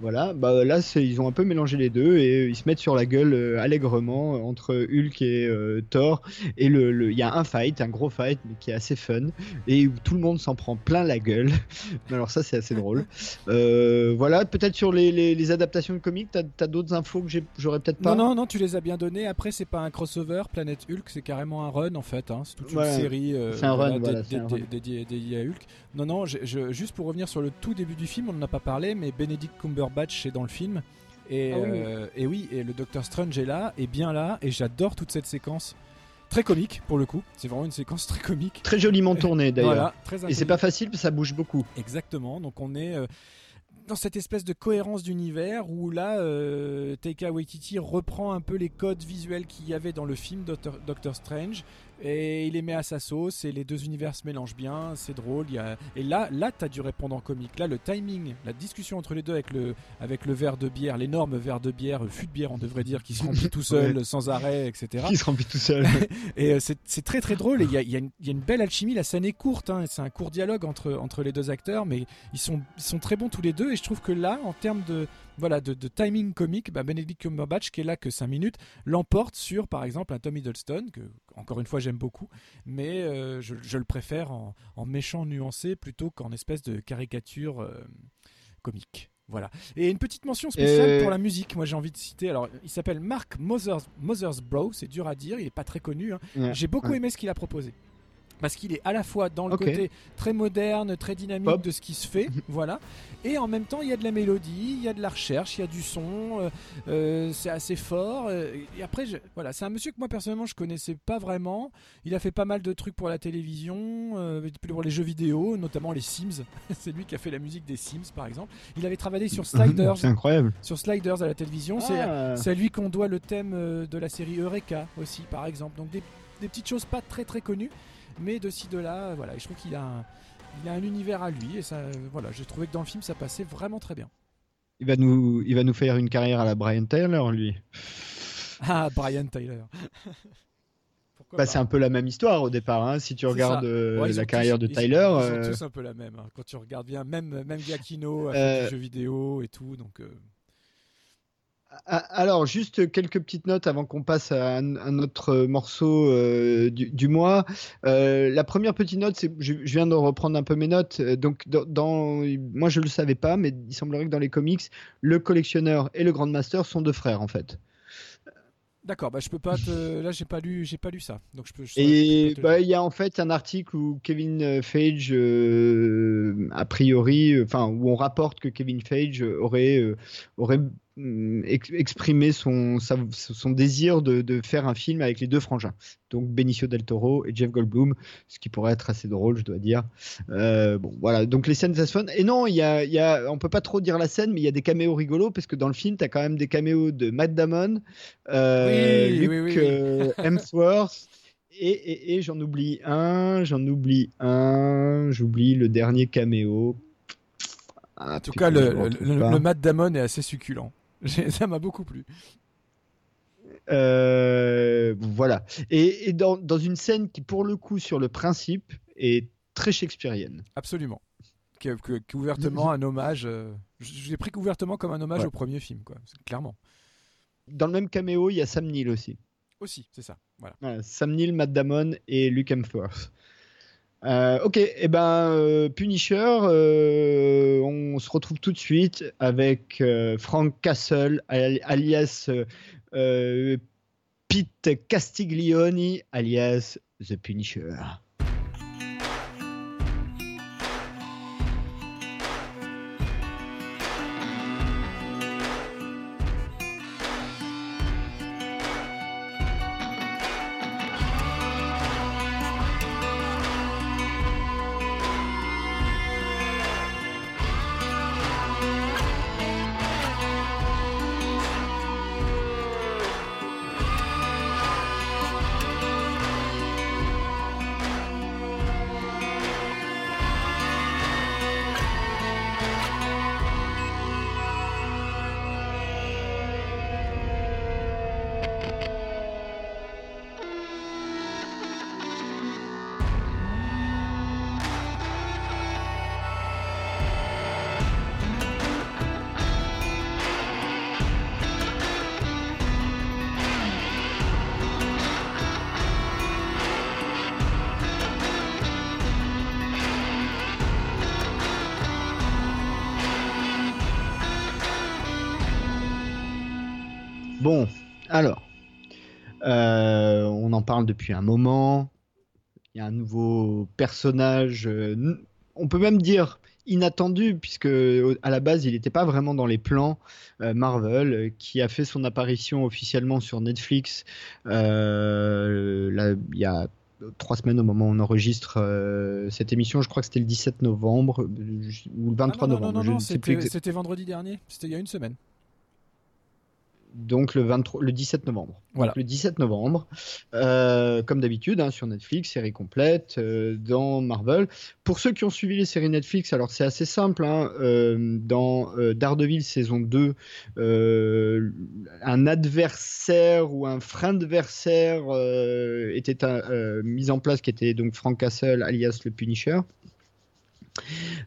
Voilà, bah là, ils ont un peu mélangé les deux et ils se mettent sur la gueule allègrement entre Hulk et Thor. Et le- le- il y a un fight, un gros fight, mais qui est assez fun et où tout le monde s'en prend plein la gueule. Alors ça, c'est assez drôle. Voilà, peut-être sur les, les- les adaptations de comics, t'as as, d'autres infos que j'aurais peut-être pas. Non, non, non, tu les as bien donnés. Après, c'est pas un crossover. Planète Hulk, c'est carrément un run en fait. hein. C'est toute une Voilà. série euh, C'est un run, dé- voilà, dédiée à Hulk. Non, non, je- je- juste pour revenir sur le tout début du film, on n'en a pas parlé, mais Benedict Cumberbatch est dans le film. Et, Ah oui. euh, et oui, et le Docteur Strange est là, est bien là, et j'adore toute cette séquence. Très comique pour le coup. C'est vraiment une séquence très comique. Très joliment tourné d'ailleurs. Voilà, très Et c'est pas facile, parce que ça bouge beaucoup. Exactement. Donc on est euh, dans cette espèce de cohérence d'univers où là, euh, Waititi reprend un peu les codes visuels qu'il y avait dans le film Doctor Strange et il les met à sa sauce et les deux univers se mélangent bien. C'est drôle. il Y a... Et là, là, t'as du répondant comique. Là, le timing, la discussion entre les deux avec le avec le verre de bière, l'énorme verre de bière, euh, fût de bière, on devrait dire, qui se remplit tout seul, sans arrêt, etc. Qui se remplit tout seul. Et euh, c'est très très drôle et il y a, y a une belle alchimie. La scène est courte, hein, c'est un court dialogue entre, entre les deux acteurs, mais ils sont, ils sont très bons tous les deux. Et je trouve que là, en termes de, voilà, de, de timing comique, bah, Benedict Cumberbatch, qui est là que 5 minutes, l'emporte sur par exemple un Tom Hiddleston, que encore une fois j'aime beaucoup, mais euh, je, je le préfère en, en méchant nuancé plutôt qu'en espèce de caricature euh, comique. Voilà. Et une petite mention spéciale Euh, pour la musique, moi j'ai envie de citer. Alors, il s'appelle Mark Mothers, Mothersbaugh, c'est dur à dire, il est pas très connu. hein. Ouais. J'ai beaucoup Ouais. aimé ce qu'il a proposé. Parce qu'il est à la fois dans le côté très moderne, très dynamique Pop. de ce qui se fait, voilà, et en même temps il y a de la mélodie, il y a de la recherche, il y a du son, euh, euh, c'est assez fort. euh, et après, je- voilà, c'est un monsieur que moi personnellement je connaissais pas vraiment. Il a fait pas mal de trucs pour la télévision, euh, pour les jeux vidéo, notamment les Sims. c'est lui qui a fait la musique des Sims par exemple. Il avait travaillé sur Sliders, C'est incroyable. sur Sliders à la télévision. C'est Ah. c'est à lui qu'on doit le thème de la série Eureka aussi, par exemple. Donc des, des petites choses pas très très connues, mais de ci de là, euh, voilà. Et je trouve qu'il a un, il a un univers à lui et ça, euh, voilà. J'ai trouvé que dans le film ça passait vraiment très bien. Il va nous, il va nous faire une carrière à la Brian Taylor, lui. Ah, Brian Tyler. Pourquoi Bah, c'est un peu la même histoire au départ. hein. Si tu regardes euh, Ouais, la carrière tous- de ils- Tyler, Ils, sont euh, tous un peu la même. hein. Quand tu regardes bien, même même Giacchino a fait Euh, du jeu vidéo et tout, donc. Euh, Ah, Alors, juste quelques petites notes avant qu'on passe à un, autre morceau euh, du, du mois. Euh, la première petite note, c'est je, je viens de reprendre un peu mes notes. Euh, Donc, dans, dans- moi, je le savais pas, mais il semblerait que dans les comics, le collectionneur et le Grandmaster sont deux frères en fait. D'accord, bah je peux pas te. Là, j'ai pas lu, j'ai pas lu ça, donc je peux. je Et bah, il y a en fait un article où Kevin euh, Feige, euh, a priori, euh, enfin, où on rapporte que Kevin Feige aurait, euh, aurait exprimer son, désir de, de faire un film avec les deux frangins, donc Benicio del Toro et Jeff Goldblum, ce qui pourrait être assez drôle, je dois dire. Euh, bon, voilà, donc les scènes, ça se fun. Et non, il y a, il y a, on peut pas trop dire la scène, mais il y a des caméos rigolos, parce que dans le film, tu as quand même des caméos de Matt Damon, euh, Oui, Luke oui, oui, oui. euh, Hemsworth. Et, et, et j'en oublie un, j'en oublie un, j'oublie le dernier caméo. Ah, En tout putain, cas, le, le le, le Matt Damon est assez succulent. J'ai- Ça m'a beaucoup plu. Euh, voilà. Et, et dans, dans une scène qui, pour le coup, sur le principe, est très shakespearienne. Absolument. Qui est ouvertement un hommage. euh, l'ai pris ouvertement comme un hommage Ouais. au premier film, quoi. Clairement. Dans le même caméo, il y a Sam Neill aussi. Aussi, c'est ça. Voilà. Voilà, Sam Neill, Matt Damon et Luke Hemsworth. Euh, ok, et ben euh, Punisher, euh, on se retrouve tout de suite avec Frank Castle, al- alias Pete Castiglioni, alias The Punisher. Parle depuis un moment. Il y a un nouveau personnage, euh, on peut même dire inattendu, puisque à la base, il n'était pas vraiment dans les plans euh, Marvel, qui a fait son apparition officiellement sur Netflix euh, là, il y a trois semaines au moment où on enregistre euh, cette émission. Je crois que c'était le 17 novembre ou le 23 Ah non, non, novembre. non, non, non, exact- c'était vendredi dernier. C'était il y a une semaine. Donc le 23, le 17 novembre. Voilà. Le 17 novembre, euh, comme d'habitude, hein, sur Netflix, série complète euh, dans Marvel. Pour ceux qui ont suivi les séries Netflix, alors c'est assez simple. hein, euh, dans Daredevil saison 2, euh, un adversaire ou un frein adversaire était un- mis en place, qui était donc Frank Castle, alias le Punisher.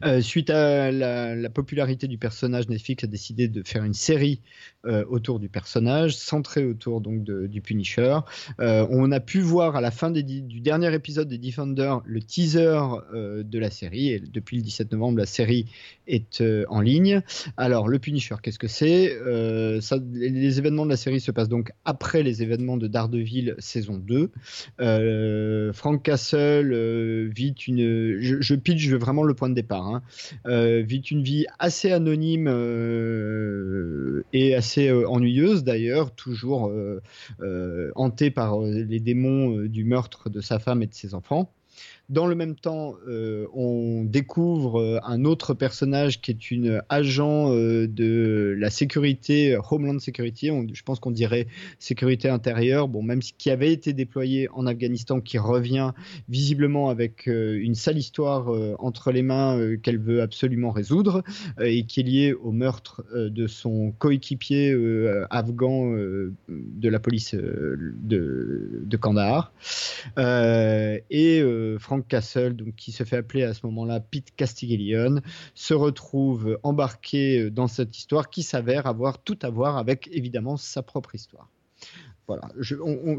Euh, suite à la, la popularité du personnage, Netflix a décidé de faire une série euh, autour du personnage, centrée autour donc de- du Punisher. Euh, on a pu voir à la fin du dernier épisode des Defenders le teaser de la série. Depuis le 17 novembre, la série est en ligne. Alors, le Punisher, qu'est-ce que c'est? Les, événements de la série se passent donc après les événements de Daredevil saison 2. Euh, Frank Castle vit une. Je, je pitch vraiment le point de départ. hein. Euh, vit une vie assez anonyme euh, et assez euh, ennuyeuse d'ailleurs, toujours euh, euh, hanté par les démons du meurtre de sa femme et de ses enfants. Dans le même temps, euh, on découvre euh, un autre personnage qui est une agent euh, de la sécurité, Homeland Security, je pense qu'on dirait sécurité intérieure, bon, même qui avait été déployé en Afghanistan, qui revient visiblement avec une sale histoire entre les mains qu'elle veut absolument résoudre et qui est liée au meurtre de son coéquipier afghan de la police de, Kandahar. Et Castle, donc, qui se fait appeler à ce moment-là Pete Castiglione, se retrouve embarqué dans cette histoire qui s'avère avoir tout à voir avec évidemment sa propre histoire. Voilà, je,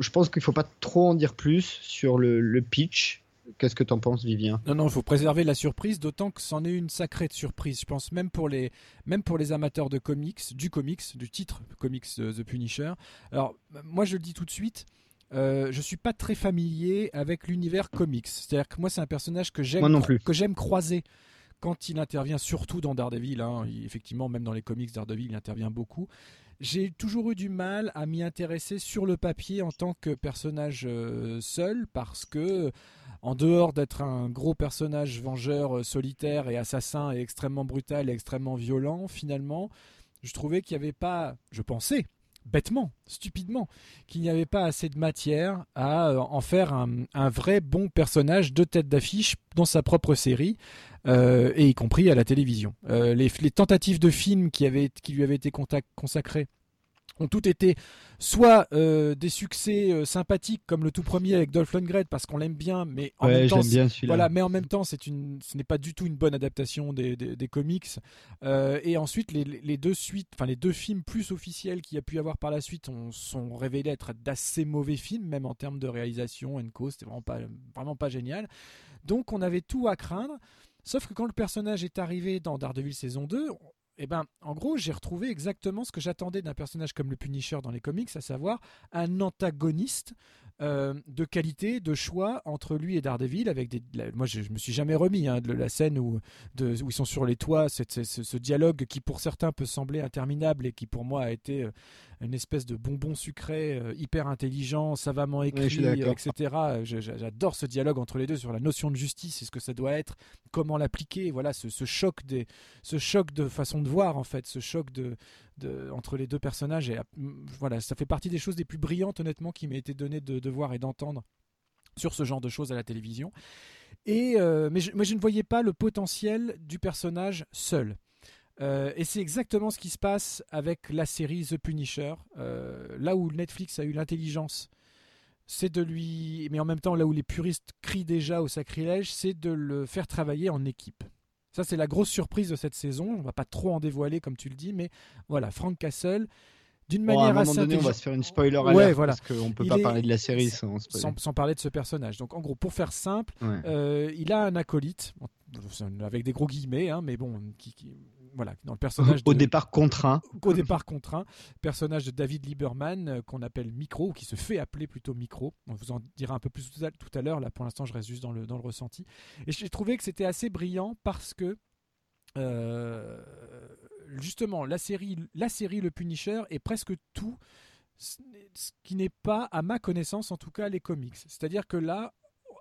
pense qu'il ne faut pas trop en dire plus sur le, pitch. Qu'est-ce que tu en penses, Vivien? Non, non, il faut préserver la surprise, d'autant que c'en est une sacrée surprise. Je pense même pour les, même pour les amateurs de comics, du comics, du titre comics euh, The Punisher. Alors, moi, je le dis tout de suite. Euh, je suis pas très familier avec l'univers comics. C'est-à-dire que moi, c'est un personnage que j'aime que j'aime croiser quand il intervient, surtout dans Daredevil. hein. Effectivement, même dans les comics Daredevil, il intervient beaucoup. j'ai toujours eu du mal à m'y intéresser sur le papier en tant que personnage euh, seul parce que en dehors d'être un gros personnage vengeur euh, solitaire et assassin et extrêmement brutal et extrêmement violent, finalement, je trouvais qu'il n'y avait pas, je pensais, bêtement, stupidement, qu'il n'y avait pas assez de matière à euh, en faire un, vrai bon personnage de tête d'affiche dans sa propre série, euh, et y compris à la télévision. Euh, les, tentatives de films qui, qui lui avaient été consacrés ont toutes été soit euh, des succès euh, sympathiques comme le tout premier avec Dolph Lundgren parce qu'on l'aime bien mais en même temps voilà mais en même temps c'est une ce n'est pas du tout une bonne adaptation des, des, comics. Euh, et ensuite les, les, deux suites enfin les deux films plus officiels qu'il y a pu y avoir par la suite ont, sont révélés être d'assez mauvais films même en termes de réalisation and co c'était vraiment pas vraiment pas génial. Donc on avait tout à craindre Sauf que quand le personnage est arrivé dans Daredevil saison 2, eh ben, en gros, j'ai retrouvé exactement ce que j'attendais d'un personnage comme le Punisher dans les comics, à savoir un antagoniste euh, de qualité, de choix entre lui et Daredevil. Avec des, moi, je, me suis jamais remis hein, de la scène où, ils sont sur les toits, ce, dialogue qui pour certains peut sembler interminable et qui pour moi a été euh, une espèce de bonbon sucré euh, hyper intelligent, savamment écrit, etc. J'adore ce dialogue entre les deux sur la notion de justice et ce que ça doit être, comment l'appliquer. Voilà, ce, choc des, ce choc de façon de voir en fait, ce choc de, de entre les deux personnages. Et voilà, ça fait partie des choses les plus brillantes honnêtement qui m'ait été donné de, voir et d'entendre sur ce genre de choses à la télévision. Et euh, mais, je, mais, je, ne voyais pas le potentiel du personnage seul. Euh, et c'est exactement ce qui se passe avec la série The Punisher. Euh, là où Netflix a eu l'intelligence, c'est de lui. Mais en même temps, là où les puristes crient déjà au sacrilège, c'est de le faire travailler en équipe. Ça, c'est la grosse surprise de cette saison. On va pas trop en dévoiler, comme tu le dis, mais voilà, Frank Castle. D'une manière à un moment donné, on va se faire une spoiler alert voilà. parce qu'on peut pas parler de la série sans, sans, parler de ce personnage. Donc, en gros, pour faire simple, euh, il a un acolyte, avec des gros guillemets, hein, mais bon, qui, voilà, dans le personnage. Au départ contraint. Au départ contraint. Personnage de David Lieberman, euh, qu'on appelle Micro, ou qui se fait appeler plutôt Micro. On vous en dira un peu plus tout à, l'heure. Là, pour l'instant, je reste juste dans le, dans le ressenti. Et j'ai trouvé que c'était assez brillant parce que. Euh, justement, la série, la série Le Punisher est presque tout ce qui n'est pas, à ma connaissance en tout cas, les comics. C'est-à-dire que là,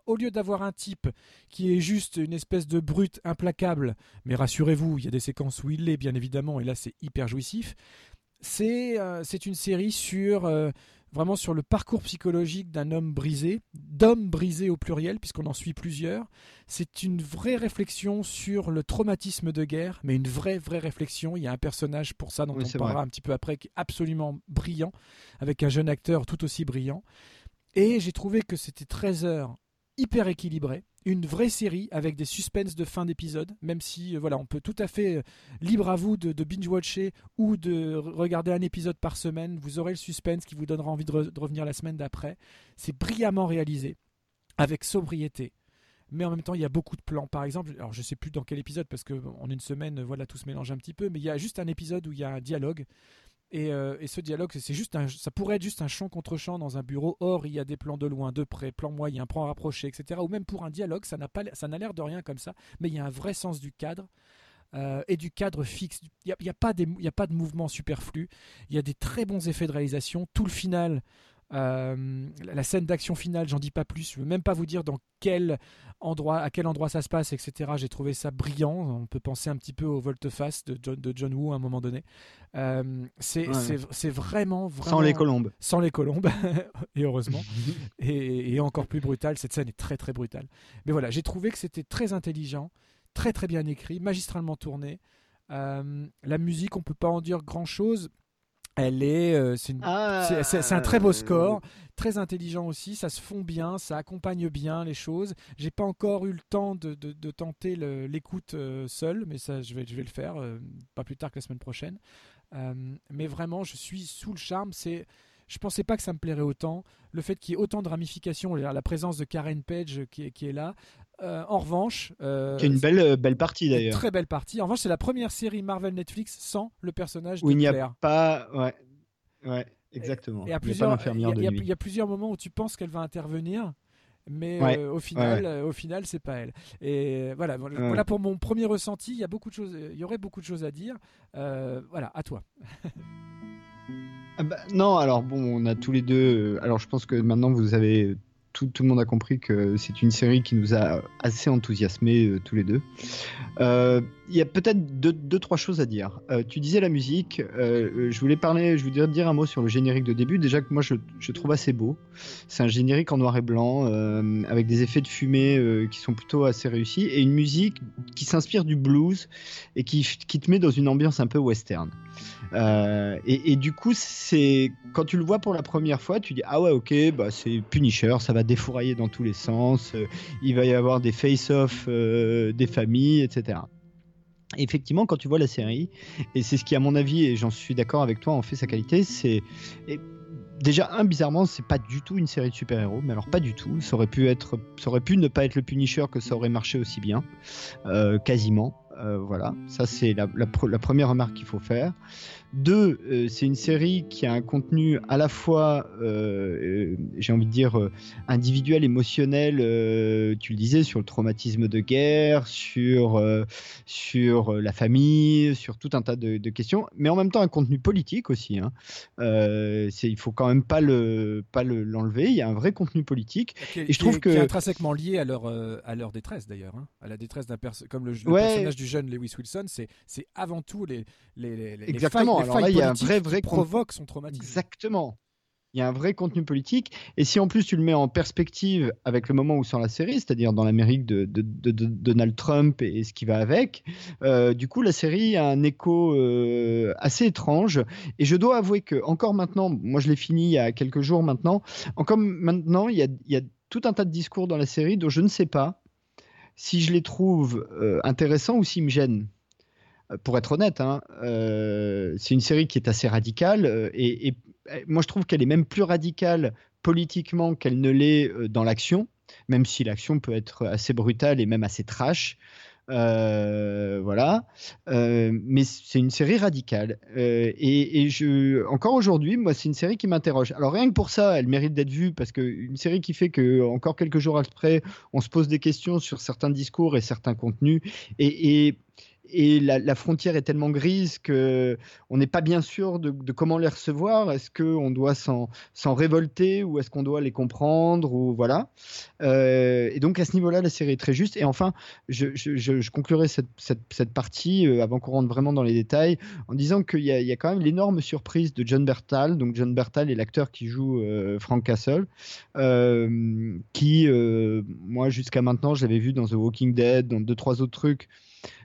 au lieu d'avoir un type qui est juste une espèce de brute implacable, mais rassurez-vous, il y a des séquences où il l'est bien évidemment, et là c'est hyper jouissif, c'est euh, une série sur euh, vraiment sur le parcours psychologique d'un homme brisé, d'hommes brisés au pluriel, puisqu'on en suit plusieurs. C'est une vraie réflexion sur le traumatisme de guerre, mais une vraie, vraie réflexion. Il y a un personnage pour ça dont on parlera un petit peu après, qui est absolument brillant, avec un jeune acteur tout aussi brillant. Et j'ai trouvé que c'était 13 heures hyper équilibré, une vraie série avec des suspens de fin d'épisode, même si euh, voilà, on peut tout à fait euh, libre à vous de, binge-watcher ou de regarder un épisode par semaine. Vous aurez le suspense qui vous donnera envie de, revenir la semaine d'après. C'est brillamment réalisé, avec sobriété. Mais en même temps, il y a beaucoup de plans. Par exemple, alors je sais plus dans quel épisode parce que en une semaine, voilà, tout se mélange un petit peu. Mais il y a juste un épisode où il y a un dialogue euh, et, ce dialogue, c'est juste un, ça pourrait être juste un chant contre chant dans un bureau. Or, il y a des plans de loin, de près, plans moyens, plans rapprochés, etc. Ou même pour un dialogue, ça n'a pas, ça n'a l'air de rien comme ça, mais il y a un vrai sens du cadre. Euh, et du cadre fixe. Il n'y a, a, pas a pas de mouvement superflu. Il y a des très bons effets de réalisation. Tout le final euh, la scène d'action finale, j'en dis pas plus. Je veux même pas vous dire dans quel endroit, à quel endroit ça se passe, etc. J'ai trouvé ça brillant. On peut penser un petit peu au volte-face de John, de John Woo à un moment donné. Euh, c'est vraiment, vraiment. Sans les colombes. Sans les colombes, et heureusement. et, encore plus brutal. Cette scène est très très brutale. Mais voilà, j'ai trouvé que c'était très intelligent, très très bien écrit, magistralement tourné. Euh, la musique, on peut pas en dire grand chose. Elle est, euh, ah, c'est, un très beau score, très intelligent aussi. Ça se fond bien, ça accompagne bien les choses. J'ai pas encore eu le temps de, de, tenter l'écoute euh, seul, mais ça, je vais, je vais le faire euh, pas plus tard que la semaine prochaine. mais vraiment, je suis sous le charme. C'est, je pensais pas que ça me plairait autant. Le fait qu'il y ait autant de ramifications, la présence de Karen Page qui, qui est là, euh, en revanche, euh, une belle euh, belle partie d'ailleurs. Très belle partie. En revanche, c'est la première série Marvel Netflix sans le personnage où il n'y a pas, ouais, ouais, exactement. Et, à plusieurs, il y, a plusieurs moments où tu penses qu'elle va intervenir, mais au final, au final, c'est pas elle. Et voilà, voilà pour mon premier ressenti. Il y a beaucoup de choses, il y aurait beaucoup de choses à dire. voilà, à toi. Ah bah, non, alors bon, on a tous les deux. Alors je pense que maintenant vous avez tout, le monde a compris que c'est une série qui nous a assez enthousiasmés euh, tous les deux. Euh, Il y a peut-être deux, trois choses à dire. Euh, tu disais la musique. je voulais parler, je voulais dire un mot sur le générique de début. Déjà que moi je, trouve assez beau. C'est un générique en noir et blanc avec des effets de fumée qui sont plutôt assez réussis et une musique qui s'inspire du blues et qui, qui te met dans une ambiance un peu western. Euh, et, du coup, c'est quand tu le vois pour la première fois, tu dis ah ouais ok, bah c'est Punisher, ça va défourailler dans tous les sens, euh, il va y avoir des face-off euh, des familles, etc. Effectivement, quand tu vois la série, et c'est ce qui à mon avis, et j'en suis d'accord avec toi, en fait sa qualité, c'est déjà un bizarrement, c'est pas du tout une série de super-héros, mais alors pas du tout. Ça aurait pu être, ça aurait pu ne pas être le Punisher que ça aurait marché aussi bien, euh, quasiment. Euh, voilà, ça c'est la, première remarque qu'il faut faire. Deux, euh, c'est une série qui a un contenu à la fois, euh, j'ai envie de dire, euh, individuel, émotionnel, euh, tu le disais, sur le traumatisme de guerre, sur, euh, sur la famille, sur tout un tas de, de, questions, mais en même temps un contenu politique aussi. Hein. Euh, il faut quand même pas le pas l'enlever, le, il y a un vrai contenu politique. Qui est, et je trouve que... Qui est intrinsèquement lié à leur, euh, à leur détresse d'ailleurs, hein, à la détresse d'un perso comme le, le ouais. personnage du jeune Lewis Wilson, c'est avant tout les, les, les, Exactement. Alors là, il y a un vrai, vrai provoque son traumatisme. Exactement. Il y a un vrai contenu politique. Et si en plus tu le mets en perspective avec le moment où sort la série, c'est-à-dire dans l'Amérique de, de, de, de, Donald Trump et ce qui va avec, euh, du coup, la série a un écho euh, assez étrange. Et je dois avouer que, encore maintenant, moi je l'ai fini il y a quelques jours maintenant, encore maintenant, il y, a, il y a tout un tas de discours dans la série dont je ne sais pas si je les trouve euh, intéressants ou s'ils me gênent pour être honnête, hein, euh, c'est une série qui est assez radicale euh, et, moi je trouve qu'elle est même plus radicale politiquement qu'elle ne l'est euh, dans l'action, même si l'action peut être assez brutale et même assez trash. Euh, voilà, euh, mais c'est une série radicale euh, et, encore aujourd'hui, moi, c'est une série qui m'interroge. Alors rien que pour ça, elle mérite d'être vue parce que une série qui fait que encore quelques jours après, on se pose des questions sur certains discours et certains contenus et et la, frontière est tellement grise que on n'est pas bien sûr de, comment les recevoir. Est-ce qu'on doit s'en révolter ou est-ce qu'on doit les comprendre ou voilà. Euh, et donc à ce niveau-là, la série est très juste. Et enfin, je, je, conclurai cette, cette, partie euh, avant qu'on rentre vraiment dans les détails en disant qu'il y, a quand même l'énorme surprise de John Bertal. Donc John Bertal est l'acteur qui joue euh, Frank Castle, qui moi jusqu'à maintenant, je l'avais vu dans The Walking Dead, dans deux trois autres trucs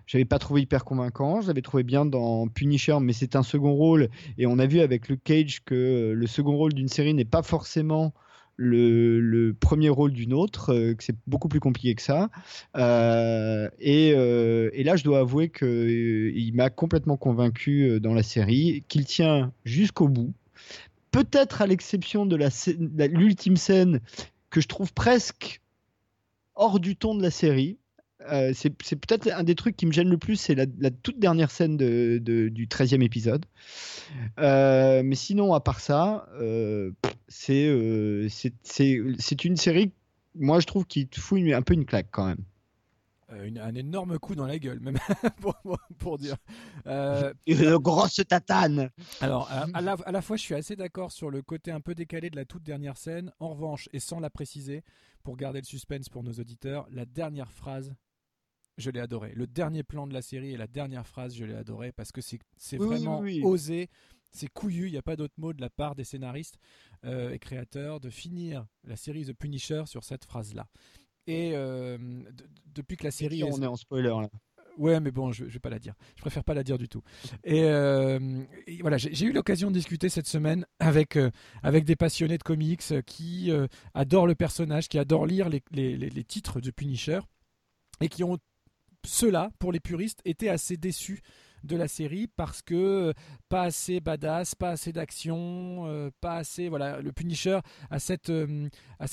j'avais pas trouvé hyper convaincant. Je l'avais trouvé bien dans Punisher, mais c'est un second rôle. Et on a vu avec Luke Cage que le second rôle d'une série n'est pas forcément le, premier rôle d'une autre, euh, que c'est beaucoup plus compliqué que ça. Euh, et, euh, là, je dois avouer qu'il euh, m'a complètement convaincu dans la série, qu'il tient jusqu'au bout. Peut-être à l'exception de l'ultime scène que je trouve presque hors du ton de la série euh, c'est peut-être un des trucs qui me gêne le plus, c'est la, la, toute dernière scène de, de, du 13e épisode. Euh, mais sinon, à part ça, euh, c'est une série, moi je trouve, qui te fout une, un peu une claque quand même. Une, un énorme coup dans la gueule, même pour, pour, dire. Une grosse tatane. Alors, à, à, la, à, la, fois, je suis assez d'accord sur le côté un peu décalé de la toute dernière scène. En revanche, et sans la préciser, pour garder le suspense pour nos auditeurs, la dernière phrase je l'ai adoré. Le dernier plan de la série et la dernière phrase, je l'ai adoré parce que c'est oui, vraiment oui, oui. osé, c'est couillu, il n'y a pas d'autre mot de la part des scénaristes euh, et créateurs de finir la série The Punisher sur cette phrase-là. Et euh, depuis que la série... on est en spoiler là. Ouais, mais bon, je, je vais pas la dire. Je préfère pas la dire du tout. Et, euh, et voilà, j'ai eu l'occasion de discuter cette semaine avec euh, avec des passionnés de comics qui euh, adorent le personnage, qui adorent lire les, les, les titres de Punisher et qui ont ceux-là, pour les puristes, étaient assez déçus de la série parce que pas assez badass, pas assez d'action, euh, pas assez voilà le Punisher a cette euh,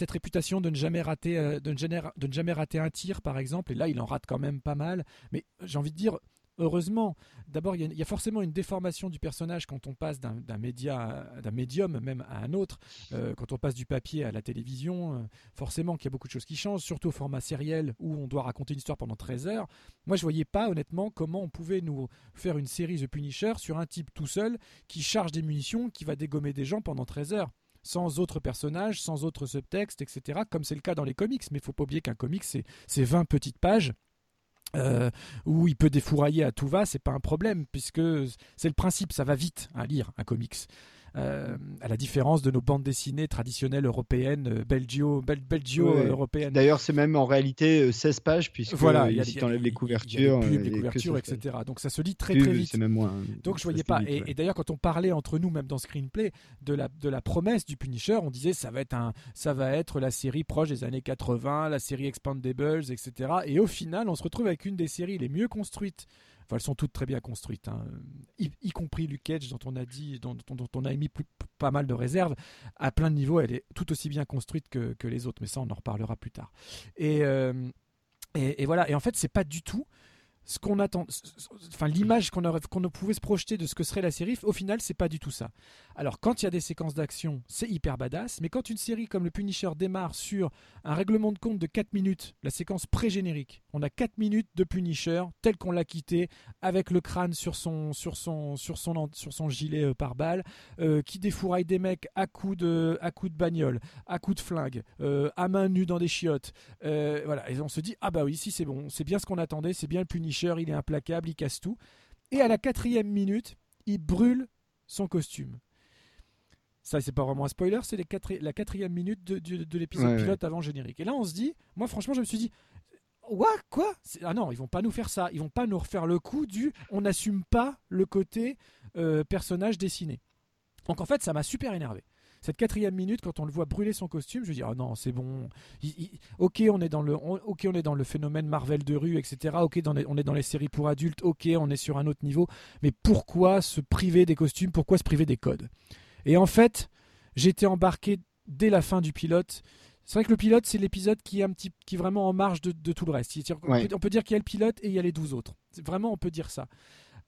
réputation de ne jamais rater euh, de ne jamais rater un tir par exemple et là il en rate quand même pas mal. Mais j'ai envie de dire heureusement. D'abord, il y, a forcément une déformation du personnage quand on passe d'un média, d'un médium même à un autre. Euh, quand on passe du papier à la télévision, euh, forcément qu'il y a beaucoup de choses qui changent, surtout au format sériel où on doit raconter une histoire pendant 13 heures. Moi, je voyais pas honnêtement comment on pouvait nous faire une série The Punisher sur un type tout seul qui charge des munitions, qui va dégommer des gens pendant 13 heures sans autres personnages, sans autres subtextes, etc., comme c'est le cas dans les comics. Mais il faut pas oublier qu'un comic, c'est 20 petites pages euh, où il peut défourailler à tout va, c'est pas un problème puisque c'est le principe, ça va vite à lire un comics. Euh, à la différence de nos bandes dessinées traditionnelles européennes, euh, belgio, belgio européennes. D'ailleurs, c'est même en réalité 16 pages, puisque voilà, il si les couvertures, les, les couvertures, etc. Donc ça se lit très très vite. Même moins, Donc je voyais pas. et, d'ailleurs, quand on parlait entre nous, même dans Screenplay, de la, de la promesse du Punisher, on disait ça va être un, ça va être la série proche des années 80, la série Expandables, etc. Et au final, on se retrouve avec une des séries les mieux construites elles sont toutes très bien construites, hein. y, compris Luke Cage, dont on a dit, dont, on a émis pas mal de réserves. À plein de niveaux, elle est tout aussi bien construite que, les autres, mais ça, on en reparlera plus tard. Et, euh, et, voilà. Et en fait, c'est pas du tout ce qu'on attend, enfin l'image qu'on pouvait se projeter de ce que serait la série, au final c'est pas du tout ça. Alors quand il y a des séquences d'action, c'est hyper badass, mais quand une série comme le Punisher démarre sur un règlement de compte de 4 minutes, la séquence pré-générique, on a 4 minutes de Punisher tel qu'on l'a quitté, avec le crâne sur son, sur son, sur son, sur son gilet euh, par balle, euh, qui défouraille des mecs à coups de, à coups de bagnole, à coups de flingue, euh, à main nue dans des chiottes. voilà, et on se dit ah bah oui si c'est bon, c'est bien ce qu'on attendait, c'est bien le Punisher il est implacable, il casse tout. Et à la quatrième minute, il brûle son costume. Ça, c'est pas vraiment un spoiler, c'est la quatrième minute de, l'épisode pilote avant générique. Et là, on se dit, moi, franchement, je me suis dit, What Quoi? Ah non, ils vont pas nous faire ça. Ils vont pas nous refaire le coup du on n'assume pas le côté euh, personnage dessiné. Donc en fait, ça m'a super énervé cette quatrième minute, quand on le voit brûler son costume, je dire, oh non, c'est bon. ok, on est dans le, ok, on est dans le phénomène Marvel de rue, etc. Ok, on est dans les séries pour adultes. Ok, on est sur un autre niveau. Mais pourquoi se priver des costumes? Pourquoi se priver des codes? Et en fait, j'étais embarqué dès la fin du pilote. C'est vrai que le pilote, c'est l'épisode qui est un petit, qui est vraiment en marge de, tout le reste. On, peut, dire qu'il y a le pilote et il y a les 12 autres. Vraiment, on peut dire ça.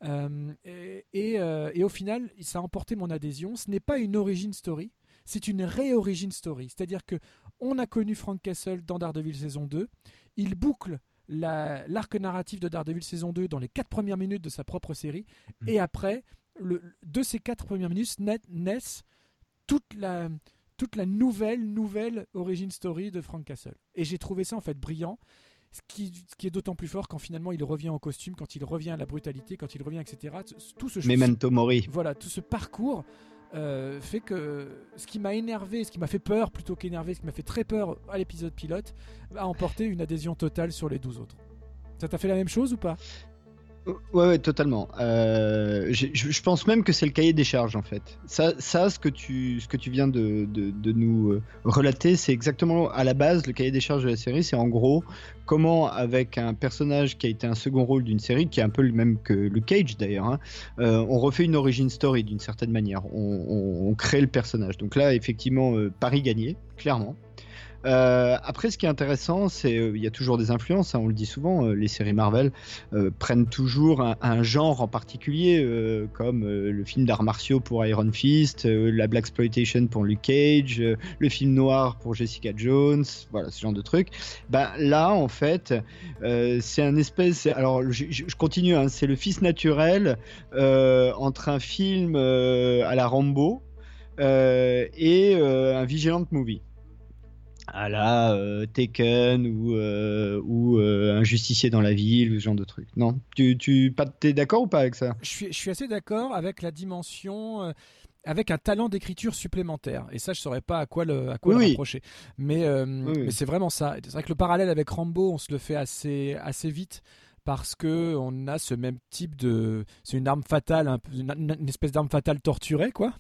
Euh, et, euh, et, au final, ça a emporté mon adhésion. Ce n'est pas une origin story c'est une réorigine story. C'est-à-dire que on a connu Frank Castle dans Daredevil saison 2. Il boucle l'arc narratif de Daredevil saison 2 dans les quatre premières minutes de sa propre série. Mm. Et après, le, de ces quatre premières minutes naissent toute la, toute la nouvelle, nouvelle origin story de Frank Castle. Et j'ai trouvé ça en fait brillant. Ce qui, qui, est d'autant plus fort quand finalement il revient en costume, quand il revient à la brutalité, quand il revient, etc. Tout ce Memento Mori. Voilà, tout ce parcours euh, fait que ce qui m'a énervé, ce qui m'a fait peur plutôt qu'énervé, ce qui m'a fait très peur à l'épisode pilote, a emporté une adhésion totale sur les 12 autres. Ça t'a fait la même chose ou pas? Ouais, totalement. Euh, je, pense même que c'est le cahier des charges en fait. Ça, ce, que tu, ce que tu viens de, nous euh, relater, c'est exactement à la base le cahier des charges de la série. C'est en gros comment, avec un personnage qui a été un second rôle d'une série, qui est un peu le même que Luke Cage d'ailleurs, hein, euh, on refait une origin story d'une certaine manière. On, crée le personnage. Donc là, effectivement, Paris gagné, clairement. Euh, après, ce qui est intéressant, c'est qu'il euh, y a toujours des influences. Hein, on le dit souvent, euh, les séries Marvel prennent toujours un, genre en particulier, comme le film d'arts martiaux pour Iron Fist, la black exploitation pour Luke Cage, le film noir pour Jessica Jones, voilà ce genre de trucs. Ben là, en fait, c'est un espèce. Alors, je, continue. Hein, c'est le fils naturel entre un film à la Rambo. et un Vigilant Movie à la euh, Taken ou, euh, ou euh, un justicier dans la ville, ce genre de truc. Non? Tu, tu es d'accord ou pas avec ça? Je suis, je suis, assez d'accord avec la dimension. avec un talent d'écriture supplémentaire. Et ça, je ne saurais pas à quoi le, à quoi le rapprocher. Mais, mais c'est vraiment ça. C'est vrai que le parallèle avec Rambo, on se le fait assez, assez vite parce que on a ce même type de c'est une arme fatale une espèce d'arme fatale torturée quoi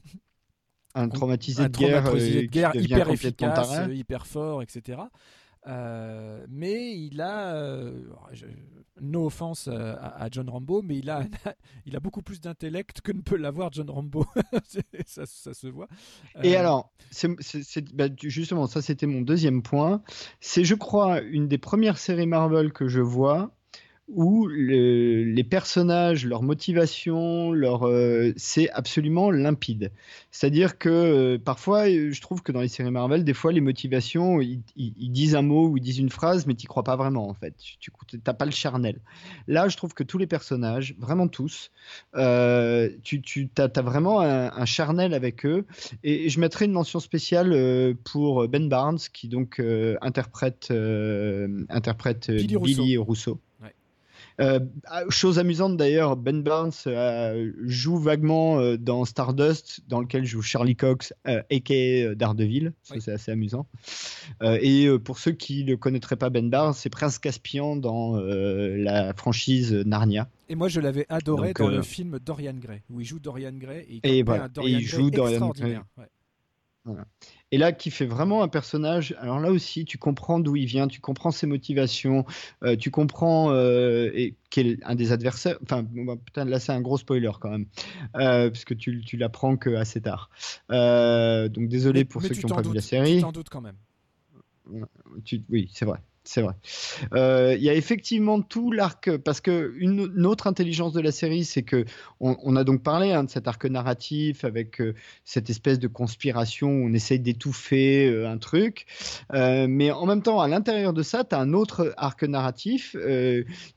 un traumatisé, de, guerre, euh, guerre hyper efficace, euh, hyper fort, etc. Euh, mais il a, no offense à, John Rambo, mais il a, il a beaucoup plus d'intellect que ne peut l'avoir John Rambo. ça, ça, se voit. Et alors, bah, justement, ça c'était mon deuxième point. C'est, je crois, une des premières séries Marvel que je vois où le- les personnages, leur motivation, leur, euh, c'est absolument limpide. C'est-à-dire que euh, parfois, euh, je trouve que dans les séries Marvel, des fois, les motivations, ils, ils- ils disent un mot ou ils disent une phrase, mais tu crois pas vraiment en fait. Tu n'as pas le charnel. Là, je trouve que tous les personnages, vraiment tous, euh, tu, tu as, vraiment un, un charnel avec eux. Et, et je mettrai une mention spéciale pour Ben Barnes, qui donc interprète, interprète Billy Rousseau. Billy Rousseau. Euh, ah, chose amusante d'ailleurs, Ben Barnes euh, joue vaguement euh, dans Stardust, dans lequel joue Charlie Cox, aka Daredevil. Ça, Oui. c'est assez amusant. Et pour ceux qui ne connaîtraient pas Ben Barnes, c'est Prince Caspian dans la franchise Narnia. Et moi, je l'avais adoré Donc, dans le film Dorian Gray, où il joue Dorian Gray et il, Et campait voilà, un Dorian et il Gray joue Dorian. Ouais. Et là, qui fait vraiment un personnage. Alors là aussi, tu comprends d'où il vient, tu comprends ses motivations, euh, tu comprends euh, et un des adversaires. Enfin, bah, putain, là, c'est un gros spoiler quand même, euh, puisque tu, tu l'apprends que assez tard. Euh, donc désolé Mais- pour mais ceux qui n'ont pas vu la série. Tu t'en doutes quand même. Tu- oui, c'est vrai. C'est vrai. Euh, Il y a effectivement tout l'arc, parce que une, autre intelligence de la série, c'est que on, a donc parlé hein, de cet arc narratif avec euh, cette espèce de conspiration où on essaye d'étouffer euh, un truc, mais en même temps, à l'intérieur de ça, tu as un autre arc narratif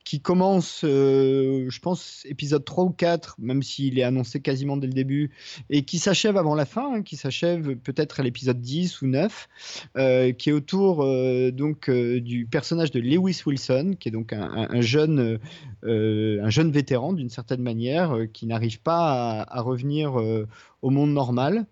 qui commence, je pense, épisode 3 ou 4, même s'il est annoncé quasiment dès le début, et qui s'achève avant la fin, hein, qui s'achève peut-être à l'épisode 10 ou 9 euh, qui est autour donc euh, personnage de Lewis Wilson, qui est donc un, euh, euh, un jeune vétéran d'une certaine manière, euh, qui n'arrive pas à, revenir au monde normal,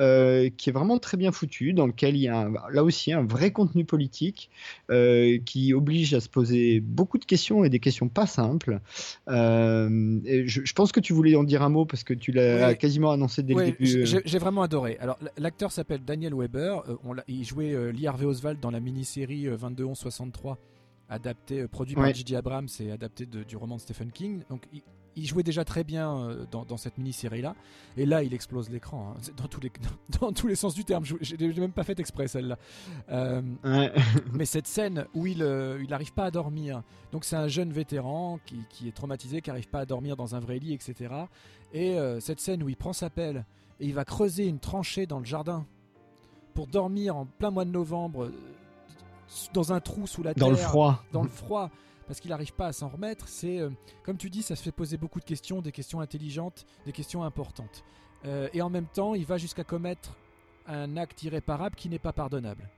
euh, qui est vraiment très bien foutu, dans lequel il y a un- là aussi un vrai contenu politique euh, qui oblige à se poser beaucoup de questions et des questions pas simples. Euh, et je, je pense que tu voulais en dire un mot parce que tu l'as Oui. quasiment annoncé dès le début. j'ai vraiment adoré. Alors, l'acteur s'appelle Daniel Weber. on il jouait Lee Harvey Oswald dans la mini-série euh, 22-11-63, adaptée, euh, produit par. J.J. Abrams et adapté de- du roman de Stephen King. Donc, il, il jouait déjà très bien euh, dans, dans cette mini-série-là. Et là, il explose l'écran, hein. Dans, tous les, dans, tous les sens du terme. Je l'ai même pas fait exprès, celle-là. Euh, Ouais. mais cette scène où il euh, il n'arrive pas à dormir, donc c'est un jeune vétéran qui, qui est traumatisé, qui n'arrive pas à dormir dans un vrai lit, etc. Et euh, cette scène où il prend sa pelle et il va creuser une tranchée dans le jardin pour dormir en plein mois de novembre euh, dans un trou sous la dans le terre, froid. dans le froid, parce qu'il n'arrive pas à s'en remettre. C'est euh, comme tu dis, ça se fait poser beaucoup de questions, des questions intelligentes, des questions importantes. Euh, et en même temps, il va jusqu'à commettre un acte irréparable qui n'est pas pardonnable.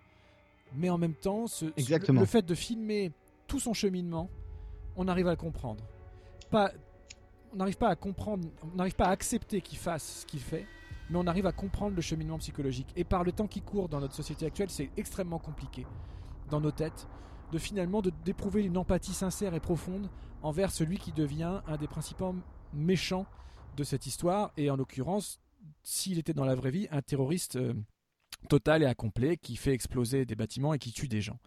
Mais en même temps, ce- ce- Exactement. le fait de filmer tout son cheminement, on arrive à le comprendre. Pas, on n'arrive pas à comprendre, on n'arrive pas à accepter qu'il fasse ce qu'il fait, mais on arrive à comprendre le cheminement psychologique. Et par le temps qui court dans notre société actuelle, c'est extrêmement compliqué dans nos têtes de finalement d'éprouver une empathie sincère et profonde envers celui qui devient un des principaux méchants de cette histoire, et en l'occurrence, s'il était dans la vraie vie, un terroriste euh, total et incomplet qui fait exploser des bâtiments et qui tue des gens.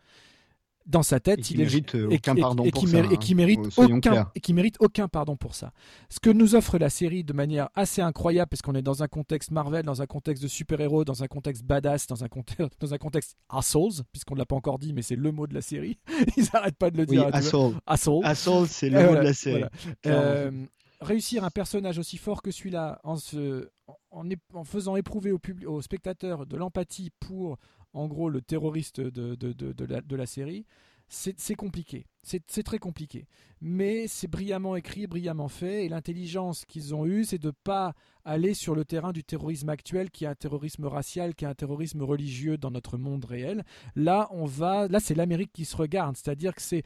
Dans sa Et tête, qui il est mérite euh, et aucun qui- et- pardon et pour ça. et hein. qui mérite Soyons aucun clairs. et qui mérite aucun pardon pour ça. Ce que nous offre la série de manière assez incroyable, parce qu'on est dans un contexte Marvel, dans un contexte de super-héros, dans un contexte badass, dans un contexte, dans un contexte assholes, puisqu'on ne l'a pas encore dit, mais c'est le mot de la série. Ils n'arrêtent pas de le Oui, dire. vois. Assault. Asshole. Assault, c'est le Euh, mot voilà, de la série. voilà. Euh, réussir un personnage aussi fort que celui-là en, se, en, é- en faisant éprouver au, public, au spectateur de l'empathie pour, en gros, le terroriste de, de, de, la, série, c'est compliqué. C'est très compliqué. Mais c'est brillamment écrit, brillamment fait. Et l'intelligence qu'ils ont eue, c'est de pas aller sur le terrain du terrorisme actuel, qui est un terrorisme racial, qui est un terrorisme religieux dans notre monde réel. Là, on va, là, c'est l'Amérique qui se regarde. C'est-à-dire que c'est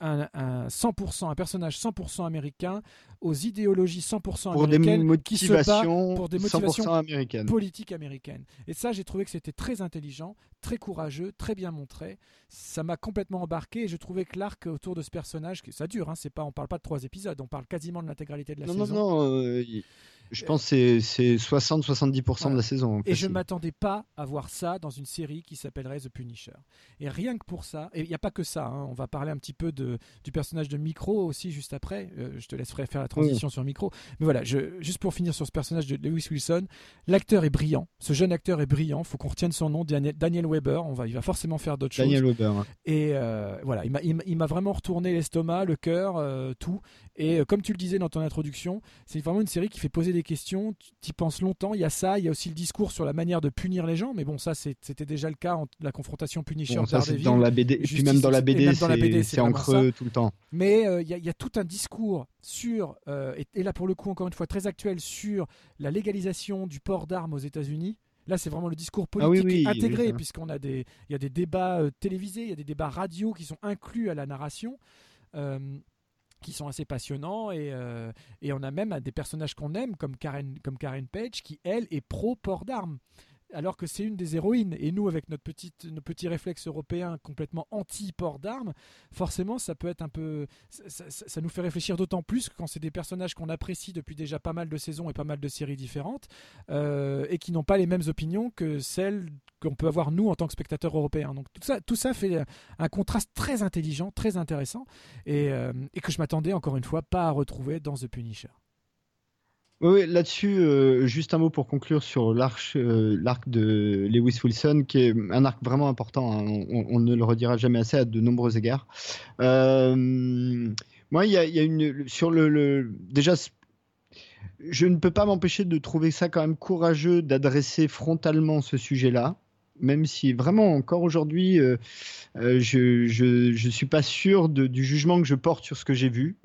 un, un 100%, un personnage 100% américain aux idéologies 100% pour des américaines qui se bat motivations, pour des motivations 100% américaines. politique américaine. Et ça, j'ai trouvé que c'était très intelligent, très courageux, très bien montré. Ça m'a complètement embarqué et je trouvais que l'arc autour de ce personnage, que ça dure, hein, c'est pas, on parle pas de trois épisodes, on parle quasiment de l'intégralité de la Non, non, saison. non. euh, il- Je pense que c'est 60-70% de la saison. Et je ne m'attendais pas à voir ça dans une série qui s'appellerait The Punisher. Et rien que pour ça, et il n'y a pas que ça, hein, on va parler un petit peu de, du personnage de Micro aussi juste après. Euh, je te laisserai faire la transition sur Micro. Mais voilà, je, juste pour finir sur ce personnage de Lewis Wilson, l'acteur est brillant. Ce jeune acteur est brillant. faut qu'on retienne son nom, Daniel, Weber. On va, il va forcément faire d'autres choses. Daniel Weber. Et euh, voilà, il m'a vraiment retourné l'estomac, le cœur, euh, tout. Et comme tu le disais dans ton introduction, c'est vraiment une série qui fait poser des questions, tu y penses longtemps, il y a ça, il y a aussi le discours sur la manière de punir les gens, mais bon, ça c'était déjà le cas entre la confrontation Punisher bon, ça, dans la BD, puis même dans la BD, c'est en creux tout le temps. Mais euh, il y, a tout un discours sur, euh, et, là pour le coup encore une fois très actuel, sur la légalisation du port d'armes aux États-Unis. Là, c'est vraiment le discours ah politique intégré, puisqu'on a des, il y a des débats euh, télévisés, il y a des débats radio qui sont inclus à la narration qui sont assez passionnants et, euh, et on a même des personnages qu'on aime comme Karen, comme Karen Page qui elle est pro port d'armes alors que c'est une des héroïnes. Et nous, avec notre petite, nos petits réflexes européens complètement anti-port d'armes, forcément, ça peut être un peu. Ça, nous fait réfléchir d'autant plus quand c'est des personnages qu'on apprécie depuis déjà pas mal de saisons et pas mal de séries différentes, euh, et qui n'ont pas les mêmes opinions que celles qu'on peut avoir nous en tant que spectateurs européens. Donc tout ça, tout ça fait un contraste très intelligent, très intéressant, et, euh, et que je m'attendais encore une fois pas à retrouver dans The Punisher. Oui, là-dessus, euh, juste un mot pour conclure sur l'arc, euh, l'arc de Lewis Wilson, qui est un arc vraiment important. Hein. On, ne le redira jamais assez à de nombreux égards. Euh, moi, il y, a, une sur le, déjà. Je ne peux pas m'empêcher de trouver ça quand même courageux d'adresser frontalement ce sujet-là, même si vraiment encore aujourd'hui, je ne suis pas sûr du jugement que je porte sur ce que j'ai vu.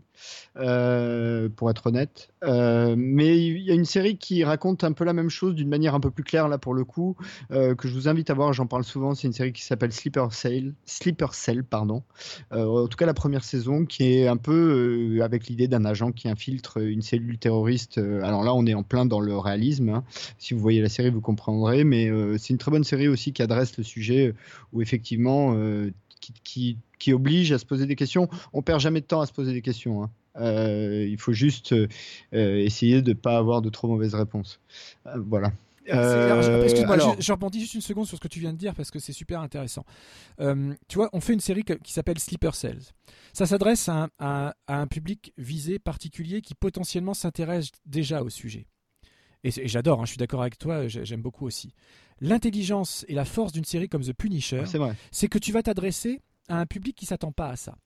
Euh, pour être honnête. Euh, mais il y a une série qui raconte un peu la même chose d'une manière un peu plus claire là pour le coup, euh, que je vous invite à voir. J'en parle souvent. C'est une série qui s'appelle Sleeper Cell, Sleeper Cell, pardon. en tout cas la première saison, qui est un peu avec l'idée d'un agent qui infiltre une cellule terroriste. alors là, on est en plein dans le réalisme. Hein. Si vous voyez la série, vous comprendrez. Mais c'est une très bonne série aussi qui adresse le sujet où effectivement qui, qui, oblige à se poser des questions. On perd jamais de temps à se poser des questions. Hein. Euh, il faut juste euh, essayer de ne pas avoir de trop mauvaises réponses. Euh, voilà. Excuse-moi, je, rebondis juste une seconde sur ce que tu viens de dire parce que c'est super intéressant. tu vois, on fait une série qui s'appelle Sleeper Cells. Ça s'adresse à, à, un public visé particulier qui potentiellement s'intéresse déjà au sujet. Et, j'adore, hein, je suis d'accord avec toi, j'aime beaucoup aussi. L'intelligence et la force d'une série comme The Punisher, c'est que tu vas t'adresser à un public qui s'attend pas à ça.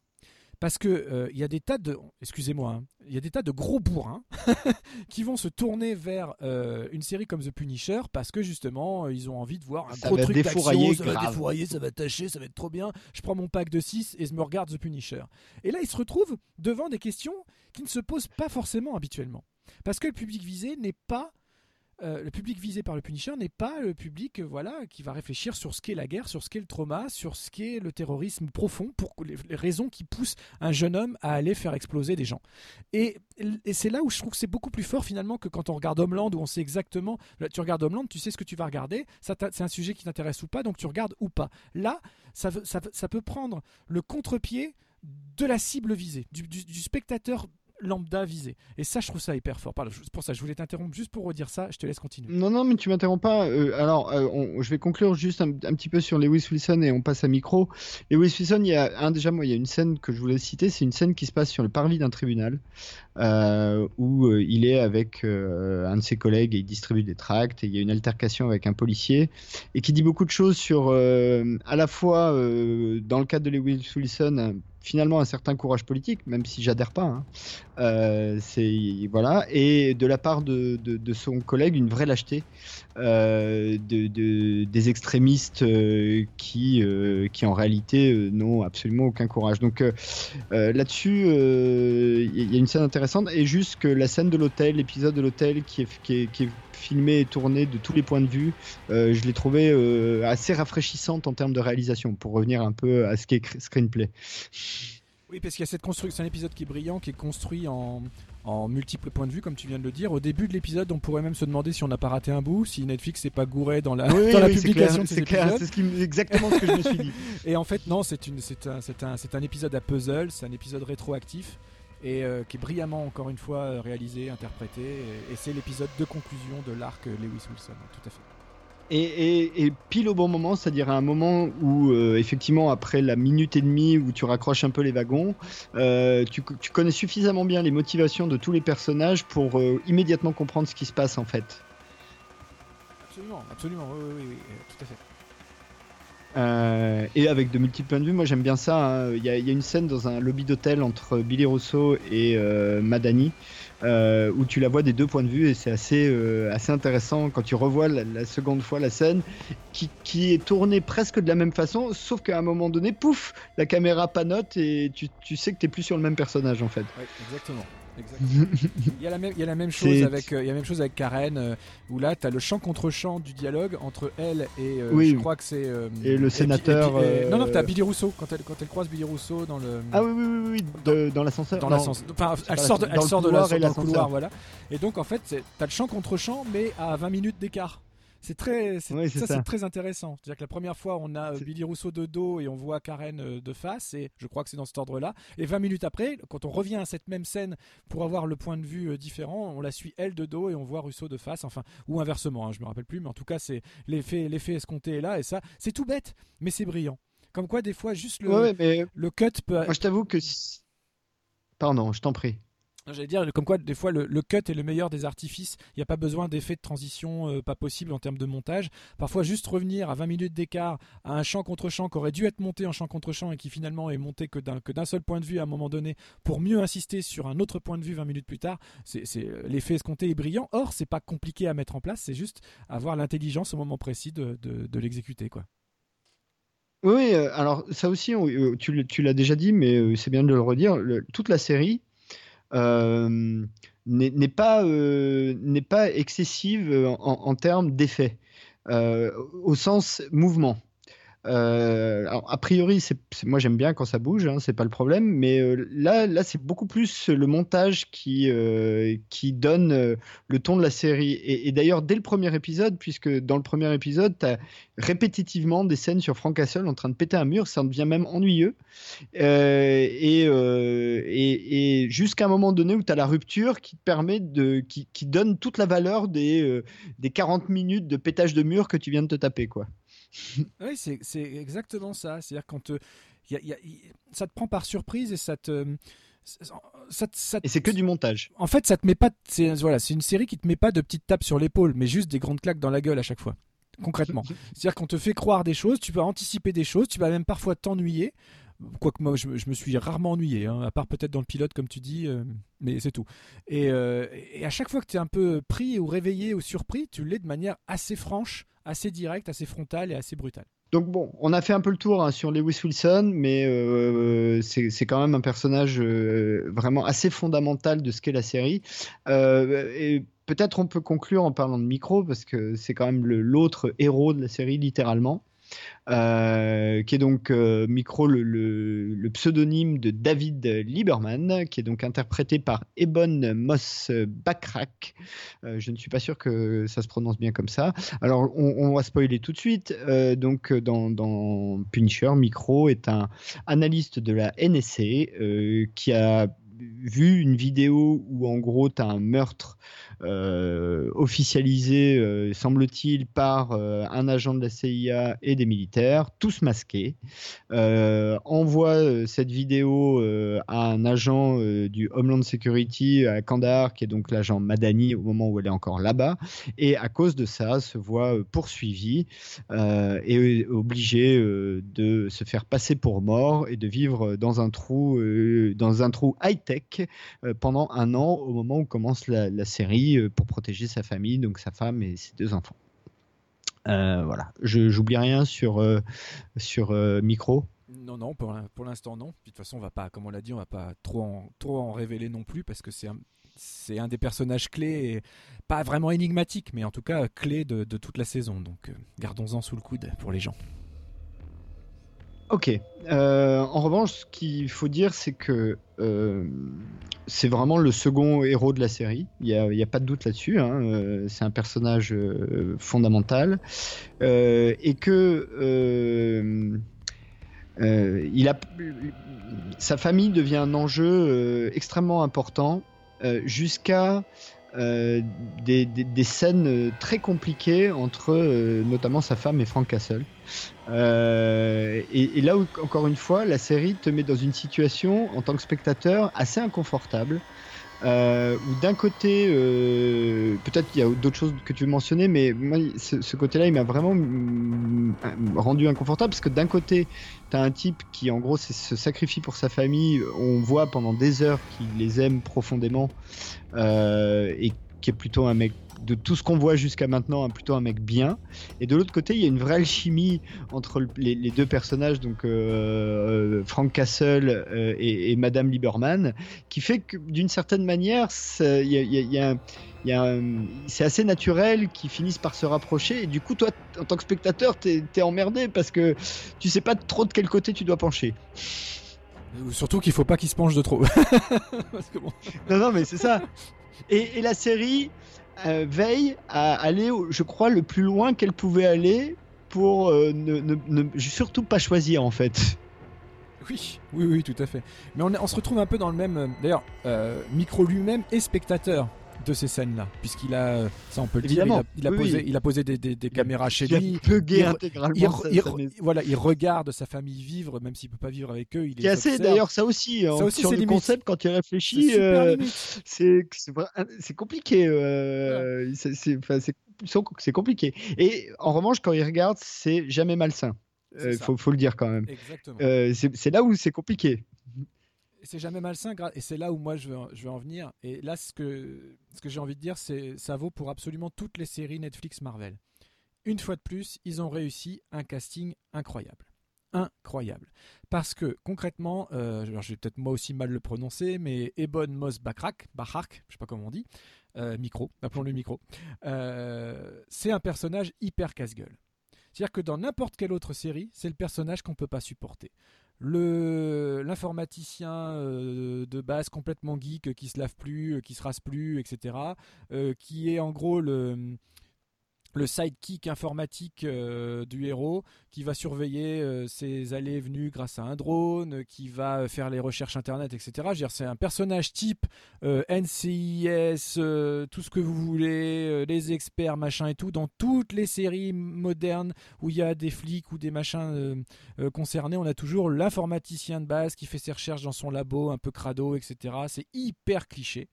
Parce que euh, il y a des tas de, excusez-moi, hein, il y a des tas de gros bourrins qui vont se tourner vers euh, une série comme The Punisher parce que justement ils ont envie de voir un gros truc d'action, ça va défourailler, ça va tâcher, ça va être trop bien. Je prends mon pack de 6 et je me regarde The Punisher. Et là ils se retrouvent devant des questions qui ne se posent pas forcément habituellement. Parce que le public visé n'est pas euh, le public visé par le Punisher n'est pas le public euh, voilà, qui va réfléchir sur ce qu'est la guerre, sur ce qu'est le trauma, sur ce qu'est le terrorisme profond, pour les, raisons qui poussent un jeune homme à aller faire exploser des gens. Et, c'est là où je trouve que c'est beaucoup plus fort finalement que quand on regarde Homeland, où on sait exactement, tu regardes Homeland, tu sais ce que tu vas regarder, c'est un sujet qui t'intéresse ou pas, donc tu regardes ou pas. Là, ça, peut prendre le contre-pied de la cible visée, du, du spectateur lambda visé. Et ça, je trouve ça hyper fort. C'est pour ça, je voulais t'interrompre juste pour redire ça. Je te laisse continuer. Non, non, mais tu m'interromps pas. Euh, alors, euh, je vais conclure juste un, petit peu sur Lewis Wilson et on passe à micro. Lewis Wilson, il y a un déjà, moi, il y a une scène que je voulais citer. C'est une scène qui se passe sur le parvis d'un tribunal euh, où il est avec un de ses collègues et il distribue des tracts. Et il y a une altercation avec un policier et qui dit beaucoup de choses sur à la fois dans le cadre de Lewis Wilson finalement un certain courage politique, même si j'adhère pas. Hein. Euh, c'est voilà, et de la part de, de, son collègue une vraie lâcheté euh, de, des extrémistes euh, qui qui en réalité n'ont absolument aucun courage. Donc là-dessus, il y a une scène intéressante et juste que la scène de l'hôtel, l'épisode de l'hôtel qui est, qui est, qui est filmé et tourné de tous les points de vue. je l'ai trouvé assez rafraîchissante en termes de réalisation, pour revenir un peu à ce qu'est screenplay. Oui, parce qu'il y a cette construction, c'est un épisode qui est brillant, qui est construit en, en multiples points de vue, comme tu viens de le dire. Au début de l'épisode, on pourrait même se demander si on n'a pas raté un bout, si Netflix n'est pas gouré dans la, dans la publication de ces épisodes. C'est exactement ce que je me suis dit. Et en fait, non, c'est un, un, un épisode à puzzle, c'est un épisode rétroactif et euh, qui est brillamment encore une fois euh, réalisé, interprété. Et, et c'est l'épisode de conclusion de l'arc Lewis Wilson, tout à fait. Et, et- et pile au bon moment, c'est-à-dire à un moment où, euh, effectivement, après la minute et demie où tu raccroches un peu les wagons, euh, tu, tu connais suffisamment bien les motivations de tous les personnages pour euh, immédiatement comprendre ce qui se passe en fait. Absolument, absolument, oui, oui, oui, oui, euh, tout à fait. Euh, et avec de multiples points de vue, moi j'aime bien ça. hein. Il y, a- une scène dans un lobby d'hôtel entre Billy Rousseau et euh, Madani euh, où tu la vois des deux points de vue et c'est assez, assez intéressant quand tu revois la, la seconde fois la scène qui, qui est tournée presque de la même façon, sauf qu'à un moment donné, pouf, la caméra panote et tu, tu sais que t'es plus sur le même personnage en fait. Oui, exactement. il, y a la même, il y a la même chose avec, euh, il y a la même chose avec Karen, euh, où là, tu as le chant contre chant du dialogue entre elle et euh, Oui. je crois que c'est. euh, Et le sénateur, et- Non, non, tu as Billy Rousseau, quand elle, quand elle croise Billy Rousseau dans le. Ah oui, oui, oui, oui, de- dans l'ascenseur. dans l'ascenseur. Enfin, elle sort de, elle sort de couloir la, et dans le couloir, voilà. Et donc en fait, c'est- t'as le chant contre chant, mais à 20 minutes d'écart. C'est très, Oui, ça, ça. c'est très intéressant. C'est-à-dire que la première fois, on a euh, Billy Rousseau de dos et on voit Karen euh, de face, et je crois que c'est dans cet ordre-là. Et 20 minutes après, quand on revient à cette même scène pour avoir le point de vue euh, différent, on la suit elle de dos et on voit Rousseau de face, enfin, ou inversement, hein, je me rappelle plus, mais en tout cas, c'est l'effet, l'effet escompté est là, et ça, c'est tout bête, mais c'est brillant. Comme quoi, des fois, juste le, Ouais, ouais, mais le cut peut, moi je t'avoue que. Pardon, je t'en prie. J'allais dire, comme quoi, des fois, le, cut est le meilleur des artifices. Il n'y a pas besoin d'effets de transition euh, pas possible en termes de montage. Parfois, juste revenir à 20 minutes d'écart à un champ contre champ qui aurait dû être monté en champ contre champ et qui finalement est monté que d'un que d'un seul point de vue à un moment donné pour mieux insister sur un autre point de vue 20 minutes plus tard. C'est c'est- l'effet escompté est brillant. Or, c'est pas compliqué à mettre en place. C'est juste avoir l'intelligence au moment précis de, de, l'exécuter, quoi. Oui, euh, alors ça aussi, euh, tu, l'as déjà dit, mais euh, c'est bien de le redire. toute la série euh, n'est n'est pas, euh, pas excessive euh, en, termes d'effet, euh, au sens mouvement. Euh, a priori, moi j'aime bien quand ça bouge, hein, c'est pas le problème, mais euh, là, c'est beaucoup plus le montage qui, euh, donne le ton de la série. Et, d'ailleurs, dès le premier épisode, puisque dans le premier épisode, tu répétitivement des scènes sur Frank Castle en train de péter un mur, ça en devient même ennuyeux. Et jusqu'à un moment donné où tu as la rupture qui te permet de. qui, donne toute la valeur des, des 40 minutes de pétage de mur que tu viens de te taper, quoi. Oui, c'est c'est exactement ça. C'est-à-dire quand euh, y a- y a- y- ça te prend par surprise et ça te. Ça, Et c'est que du montage. En fait, ça te met pas. C'est voilà, c'est une série qui te met pas de petites tapes sur l'épaule, mais juste des grandes claques dans la gueule à chaque fois. Concrètement, c'est-à-dire qu'on te fait croire des choses, tu peux anticiper des choses, tu vas même parfois t'ennuyer. Quoique moi, je, me- suis rarement ennuyé, hein, à part peut-être dans le pilote, comme tu dis, euh, mais c'est tout. Et, euh, et à chaque fois que tu es un peu pris ou réveillé ou surpris, tu l'es de manière assez franche, assez directe, assez frontale et assez brutale. Donc bon, on a fait un peu le tour hein, sur Lewis Wilson, mais euh, c'est quand même un personnage vraiment assez fondamental de ce qu'est la série. Et peut-être on peut conclure en parlant de Micro, parce que c'est quand même l'autre héros de la série, littéralement. Euh, qui est donc euh, Micro, le, pseudonyme de David Lieberman, qui est donc interprété par Ebon Moss Backrack. Euh, je ne suis pas sûr que ça se prononce bien comme ça. Alors, on, va spoiler tout de suite. Euh, donc, dans, Punisher, Micro est un analyste de la NSA euh, qui a vu une vidéo où en gros tu as un meurtre officialisé, euh, semble-t-il, par euh, un agent de la CIA et des militaires, tous masqués, euh, envoie euh, cette vidéo euh, à un agent euh, du Homeland Security à Kandahar, qui est donc l'agent Madani au moment où elle est encore là-bas, et à cause de ça se voit euh, poursuivi euh, et obligé euh, de se faire passer pour mort et de vivre dans un trou, euh, dans un trou high-tech euh, pendant un an au moment où commence la série euh, pour protéger sa famille, donc sa femme et ses deux enfants. Euh, voilà, je j'oublie rien sur euh, sur micro. Non, non, pour, pour l'instant non. De toute façon, on va pas, comme on l'a dit, on va pas trop en, trop en révéler non plus parce que c'est un, c'est un des personnages clés, pas vraiment énigmatique, mais en tout cas clé de, de toute la saison. Donc, gardons-en sous le coude pour les gens. Ok. Euh, en revanche, ce qu'il faut dire, c'est que euh, c'est vraiment le second héros de la série. Il n'y a, pas de doute là-dessus. hein. Euh, c'est un personnage fondamental. Et que. sa famille devient un enjeu extrêmement important jusqu'à euh, des, des- des scènes euh, très compliquées entre euh, notamment sa femme et Frank Castle. Euh, et, et là encore une fois, la série te met dans une situation en tant que spectateur assez inconfortable. Euh, où d'un côté, euh, peut-être qu'il y a d'autres choses que tu veux mentionner, mais ce, côté-là, il m'a vraiment mm, rendu inconfortable parce que d'un côté, t'as un type qui, en gros, se sacrifie pour sa famille. On voit pendant des heures qu'il les aime profondément euh, et qui est plutôt un mec de tout ce qu'on voit jusqu'à maintenant, un- plutôt un mec bien. Et de l'autre côté, il y a une vraie alchimie entre le- les, les deux personnages, donc euh, Frank Castle euh, et, et Madame Lieberman, qui fait que d'une certaine manière, c'est- assez naturel qu'ils finissent par se rapprocher. Et du coup, toi, en tant que spectateur, t'es es emmerdé parce que tu sais pas trop de quel côté tu dois pencher. Ou Surtout qu'il faut pas qu'il se penche de trop. Parce que bon, Non, non, mais c'est ça. Et, et la série euh, veille à aller, je crois, le plus loin qu'elle pouvait aller pour euh, ne, surtout pas choisir en fait. oui, oui, oui, tout à fait. Mais on, se retrouve un peu dans le même. euh, D'ailleurs, Micro lui-même est spectateur de ces scènes-là, puisqu'il a, euh, ça on peut le Évidemment, dire, il a, il a oui, posé, oui. il a posé des, des- des caméras chez Il lui. il intégralement Il, sa- il- sa voilà, il regarde sa famille vivre, même s'il peut pas vivre avec eux. Il est assez, d'ailleurs, ça aussi, hein, aussi, sur c'est le limite. concept, quand tu réfléchis, euh, limite. c'est compliqué. euh, c'est- compliqué. Et en revanche, quand il regarde, c'est jamais malsain. Il ça. faut, faut le dire quand même. Euh, c'est là où c'est compliqué. C'est jamais malsain, et c'est là où moi je veux, en venir. Et là, ce que, j'ai envie de dire, c'est ça vaut pour absolument toutes les séries Netflix Marvel. Une fois de plus, ils ont réussi un casting incroyable. Incroyable. Parce que concrètement, euh, je vais peut-être moi aussi mal le prononcer, mais Ebon Moss Backrack, Bachark, je sais pas comment on dit, euh, micro, appelons-le micro, euh, c'est un personnage hyper casse-gueule. C'est-à-dire que dans n'importe quelle autre série, c'est le personnage qu'on peut pas supporter le l'informaticien euh, de base complètement geek euh, qui se lave plus, euh, qui se rase plus, etc. qui est en gros le le sidekick informatique euh, du héros qui va surveiller euh, ses allées et venues grâce à un drone, euh, qui va faire les recherches internet, etc. C'est un personnage type NCIS, tout ce que vous voulez, les experts, machin et tout, dans toutes les séries modernes où il y a des flics ou des machins concernés, on a toujours l'informaticien de base qui fait ses recherches dans son labo, un peu crado, etc. C'est hyper cliché.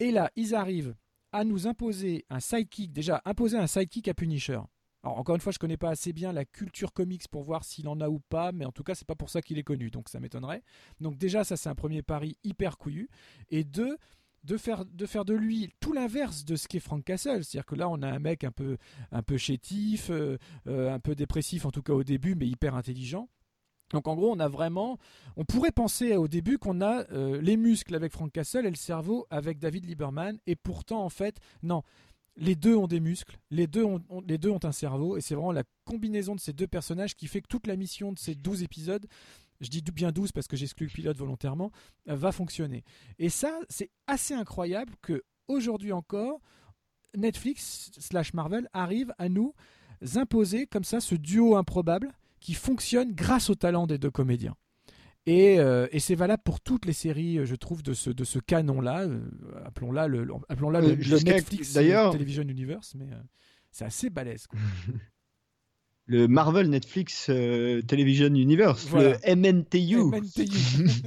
Et là, ils arrivent à nous imposer un sidekick, déjà imposer un sidekick à Punisher. Alors encore une fois, je connais pas assez bien la culture comics pour voir s'il en a ou pas, mais en tout cas, c'est pas pour ça qu'il est connu, donc ça m'étonnerait. Donc déjà, ça c'est un premier pari hyper couillu. Et deux, de faire, de faire de lui tout l'inverse de ce qu'est Frank Castle. C'est-à-dire que là, on a un mec un peu, un peu chétif, euh, euh, un peu dépressif en tout cas au début, mais hyper intelligent. Donc en gros, on a vraiment, on pourrait penser au début qu'on a euh, les muscles avec Frank Castle et le cerveau avec David Lieberman, et pourtant en fait, non. Les deux ont des muscles, les deux ont, un cerveau, et c'est vraiment la combinaison de ces deux personnages qui fait que toute la mission de ces 12 épisodes, je dis bien 12 parce que j'exclus le pilote volontairement, va fonctionner. Et ça, c'est assez incroyable que aujourd'hui encore, Netflix slash Marvel arrive à nous imposer comme ça ce duo improbable qui fonctionne grâce au talent des deux comédiens. Et, euh, et c'est valable pour toutes les séries, euh, je trouve, de ce, de ce canon-là. euh, appelons-la le, appelons-la le, le Netflix Television Universe, mais c'est assez balèze. quoi. Le Marvel Netflix Television Universe, Voilà. le MNTU. MNTU.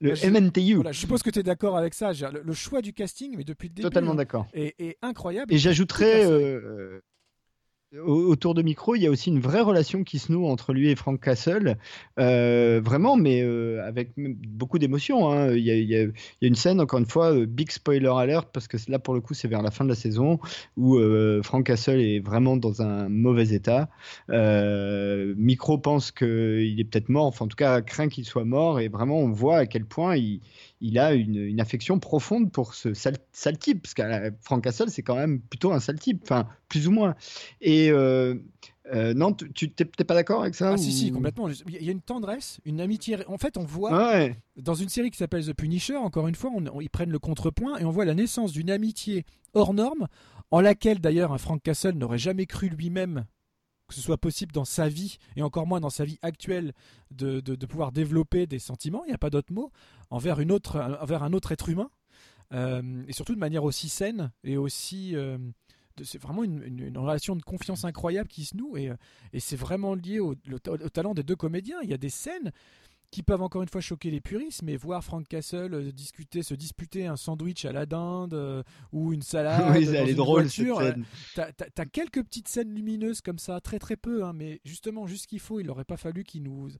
Le Je- MNTU. voilà, je suppose que tu es d'accord avec ça. Le, le choix du casting, mais depuis le début, Totalement hein, d'accord. incroyable. Et j'ajouterais, la série. euh, euh, au- autour de micro, il y a aussi une vraie relation qui se noue entre lui et Frank Castle, euh, vraiment, mais euh, avec beaucoup d'émotion. hein. Il, y a- une scène, encore une fois, euh, big spoiler alert, parce que là, pour le coup, c'est vers la fin de la saison, où euh, Frank Castle est vraiment dans un mauvais état. Micro pense qu'il est peut-être mort, enfin, en tout cas, craint qu'il soit mort, et vraiment, on voit à quel point il il a une, une affection profonde pour ce sale, sale type, parce que euh, Frank Castle, c'est quand même plutôt un sale type, enfin, plus ou moins. Et euh, euh, non, tu t'es pas d'accord avec ça Ah si, si, ou- complètement. Il y a une tendresse, une amitié. En fait, on voit Ouais, dans une série qui s'appelle The Punisher, encore une fois, on- on- ils prennent le contrepoint et on voit la naissance d'une amitié hors norme, en laquelle d'ailleurs un Frank Castle n'aurait jamais cru lui-même que ce soit possible dans sa vie, et encore moins dans sa vie actuelle, de, de, pouvoir développer des sentiments, il n'y a pas d'autre mot, envers, une autre, envers un autre être humain, euh, et surtout de manière aussi saine et aussi... Euh, c'est vraiment une, une, relation de confiance incroyable qui se noue, et, et c'est vraiment lié au, au, talent des deux comédiens. Il y a des scènes qui peuvent encore une fois choquer les puristes, mais voir Frank Castle euh, discuter, se disputer un sandwich à la dinde euh, ou une salade oui, dans elle une est drôle, voiture, euh, t'as, quelques petites scènes lumineuses comme ça, très très peu, hein, mais justement juste qu'il faut. Il n'aurait pas fallu qu'il nous.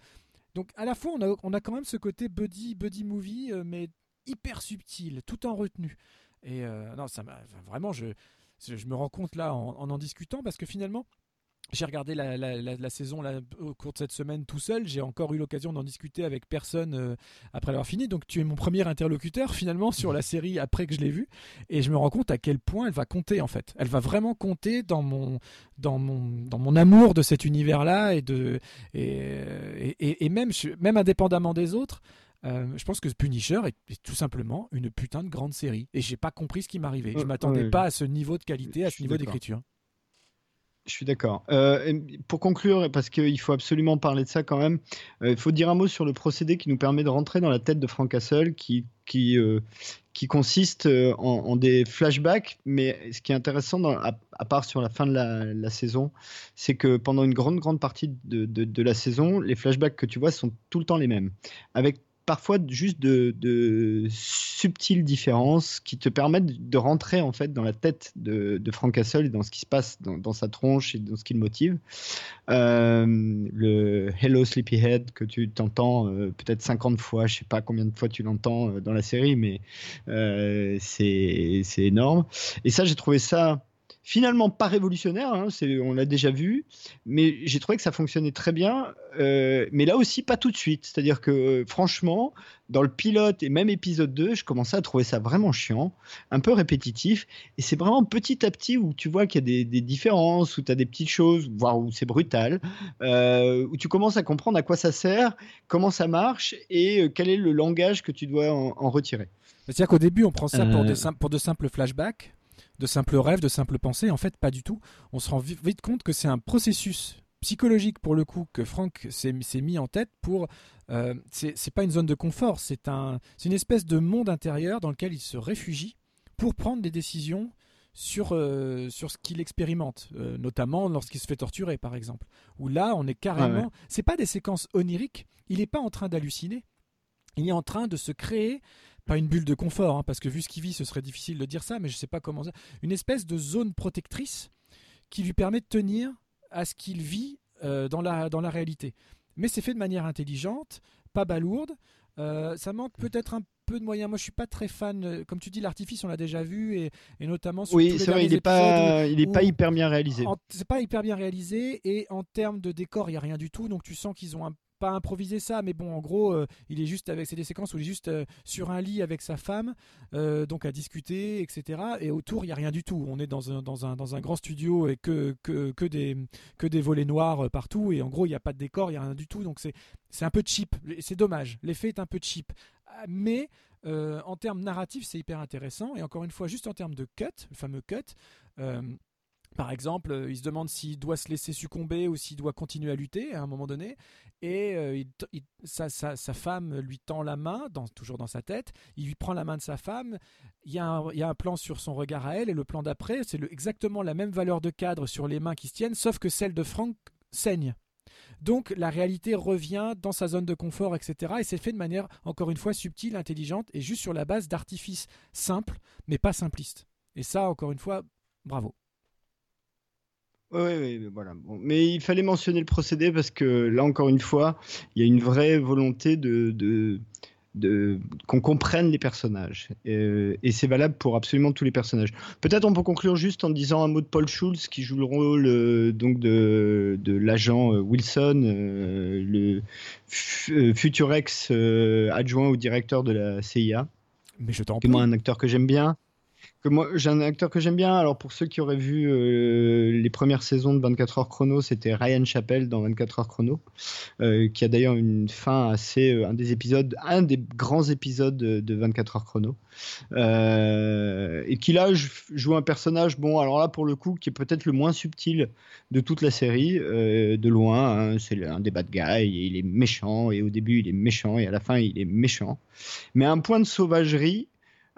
Donc à la fois on a, on a quand même ce côté buddy buddy movie, mais hyper subtil, tout en retenue. Et non, ça m'a vraiment je je me rends compte là en en, en discutant parce que finalement j'ai regardé la, la, la, saison là, au cours de cette semaine tout seul. J'ai encore eu l'occasion d'en discuter avec personne euh, après l'avoir fini. Donc tu es mon premier interlocuteur finalement sur la série après que je l'ai vue. Et je me rends compte à quel point elle va compter en fait. Elle va vraiment compter dans mon, dans mon, dans mon amour de cet univers-là et, de, et, et, et même, même indépendamment des autres. Euh, je pense que Punisher est, est, tout simplement une putain de grande série. Et j'ai pas compris ce qui m'arrivait. Je m'attendais pas à ce niveau de qualité, à ce niveau d'écriture. Je suis d'accord. Euh, pour conclure, parce qu'il faut absolument parler de ça quand même, euh, il faut dire un mot sur le procédé qui nous permet de rentrer dans la tête de Frank Castle, qui, qui, euh, consiste en, des flashbacks. Mais ce qui est intéressant, à, part sur la fin de la, saison, c'est que pendant une grande, grande partie de, de, la saison, les flashbacks que tu vois sont tout le temps les mêmes. Parfois juste de, de, subtiles différences qui te permettent de rentrer en fait dans la tête de, de Frank Castle et dans ce qui se passe dans, sa tronche et dans ce qui le motive. Euh, le Hello Sleepyhead que tu t'entends euh, peut-être 50 fois, je sais pas combien de fois tu l'entends euh, dans la série, mais euh, c'est énorme. Et ça, j'ai trouvé ça finalement pas révolutionnaire, hein, on l'a déjà vu, mais j'ai trouvé que ça fonctionnait très bien, euh, mais là aussi pas tout de suite. C'est-à-dire que franchement, dans le pilote et même épisode 2, je commençais à trouver ça vraiment chiant, un peu répétitif, et c'est vraiment petit à petit où tu vois qu'il y a des, des, différences, où tu as des petites choses, voire où c'est brutal, euh, où tu commences à comprendre à quoi ça sert, comment ça marche, et euh, quel est le langage que tu dois en, en retirer. C'est-à-dire qu'au début, on prend ça pour de simples flashbacks, de simples rêves, de simples pensées. En fait, pas du tout. On se rend vite compte que c'est un processus psychologique pour le coup que Frank s'est mis en tête pour euh, c'est pas une zone de confort c'est un c'est une espèce de monde intérieur dans lequel il se réfugie pour prendre des décisions sur sur ce qu'il expérimente euh, notamment lorsqu'il se fait torturer par exemple où là on est carrément ah ouais. c'est pas des séquences oniriques il n'est pas en train d'halluciner il est en train de se créer pas une bulle de confort, hein, parce que vu ce qu'il vit, ce serait difficile de dire ça, mais je sais pas comment ça. Une espèce de zone protectrice qui lui permet de tenir à ce qu'il vit euh, dans, la, dans la réalité. Mais c'est fait de manière intelligente, pas balourde. Euh, ça manque peut-être un peu de moyens. Moi, je suis pas très fan. Comme tu dis, l'artifice, on l'a déjà vu, et, et notamment sur oui, c'est vrai, il est pas, où, il est pas hyper bien réalisé. C'est pas hyper bien réalisé, et en termes de décor, il y a rien du tout. Donc, tu sens qu'ils ont un pas improviser ça, mais bon, en gros, euh, il est juste avec c'est des séquences où il est juste euh, sur un lit avec sa femme, euh, donc à discuter, etc. Et autour, il y a rien du tout. On est dans un, dans un, dans un grand studio et que, que, que, des, que des volets noirs partout. Et en gros, il n'y a pas de décor, il n'y a rien du tout. Donc c'est, c'est un peu cheap. C'est dommage. L'effet est un peu cheap. Mais en termes narratifs, c'est hyper intéressant. Et encore une fois, juste en termes de cut, le fameux cut. Par exemple, euh, il se demande s'il doit se laisser succomber ou s'il doit continuer à lutter à un moment donné. Et euh, sa, femme lui tend la main, toujours dans sa tête. Il lui prend la main de sa femme. Il y, a un, il y a un plan sur son regard à elle. Et le plan d'après, c'est exactement la même valeur de cadre sur les mains qui se tiennent, sauf que celle de Frank saigne. Donc la réalité revient dans sa zone de confort, etc. Et c'est fait de manière, encore une fois, subtile, intelligente et juste sur la base d'artifices simples, mais pas simplistes. Et ça, encore une fois, bravo. Oui, oui, voilà. Bon. Mais il fallait mentionner le procédé parce que là, encore une fois, il y a une vraie volonté de, de, de qu'on comprenne les personnages. Et, et c'est valable pour absolument tous les personnages. Peut-être on peut conclure juste en disant un mot de Paul Schulz qui joue le rôle euh, donc de, de l'agent euh, Wilson, euh, le futur ex adjoint au directeur de la CIA. Mais je t'en prie. moi un acteur que j'aime bien moi j'ai un acteur que j'aime bien. Alors pour ceux qui auraient vu euh, les premières saisons de 24 heures chrono, c'était Ryan Chappell dans 24 heures chrono, euh, qui a d'ailleurs une fin assez euh, un des épisodes, un des grands épisodes de, de 24 heures chrono, et qui là joue un personnage. Bon, alors là pour le coup, qui est peut-être le moins subtil de toute la série, de loin. hein. c'est un des bad guys, et il est méchant et au début il est méchant et à la fin il est méchant, mais un point de sauvagerie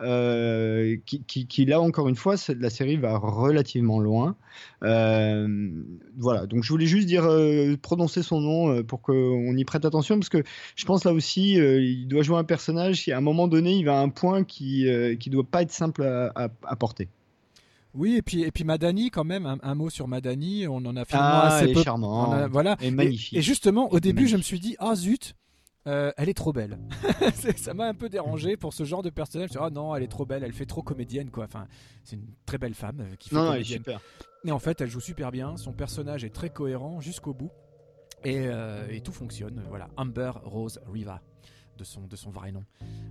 euh, qui, qui, qui, là encore une fois, la série va relativement loin. Euh, voilà, donc je voulais juste dire, euh, prononcer son nom pour qu'on y prête attention, parce que je pense là aussi, il doit jouer un personnage qui à un moment donné, il va à un point qui qui doit pas être simple à, à, à porter. Oui, et puis, et puis Madani, quand même, un, un mot sur Madani, on en a finalement Ah, assez peu. on a- voilà. est magnifique. Et, et justement, au début, je me suis dit, ah zut, euh, elle est trop belle. Ça m'a un peu dérangé pour ce genre de personnage. Ah non, elle est trop belle, elle fait trop comédienne, quoi. Enfin, c'est une très belle femme euh, qui fait Non, non, elle est super. Et en fait, elle joue super bien. Son personnage est très cohérent jusqu'au bout. Et, euh, et tout fonctionne. Voilà, Amber Rose Riva, de son, de son vrai nom.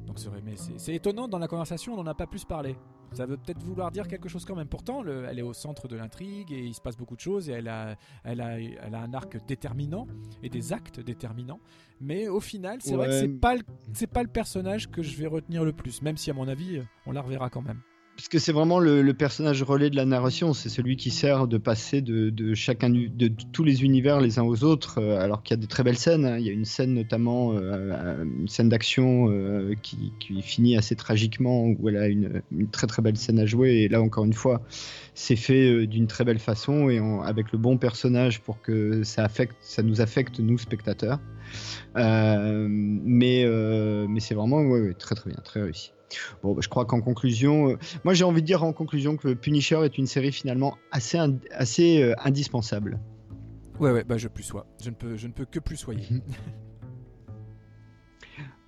Donc, c'est- étonnant, dans la conversation, on n'en a pas plus parlé. Ça veut peut-être vouloir dire quelque chose quand même. Pourtant, le- elle est au centre de l'intrigue et il se passe beaucoup de choses et elle a, elle a, elle a un arc déterminant et des actes déterminants. Mais au final, c'est vrai que c'est pas, le- pas le personnage que je vais retenir le plus. Même si, à mon avis, on la reverra quand même. Parce que c'est vraiment le, personnage relais de la narration, c'est celui qui sert de passer de, de chacun du- de, tous les univers les uns aux autres, euh, alors qu'il y a des très belles scènes. hein. Il y a une scène notamment, euh, une scène d'action euh, qui, finit assez tragiquement, où elle a une, très très belle scène à jouer. Et là encore une fois, c'est fait euh, d'une très belle façon et avec le bon personnage pour que ça affecte, ça nous affecte nous spectateurs. Euh, mais euh, mais c'est vraiment très très bien, très réussi. Bon, bah, je crois qu'en conclusion, euh, moi j'ai envie de dire en conclusion que Punisher est une série finalement assez, ind- assez euh, indispensable. Ouais, ouais, bah je plus sois. Je ne peux, je ne peux que plus soyer.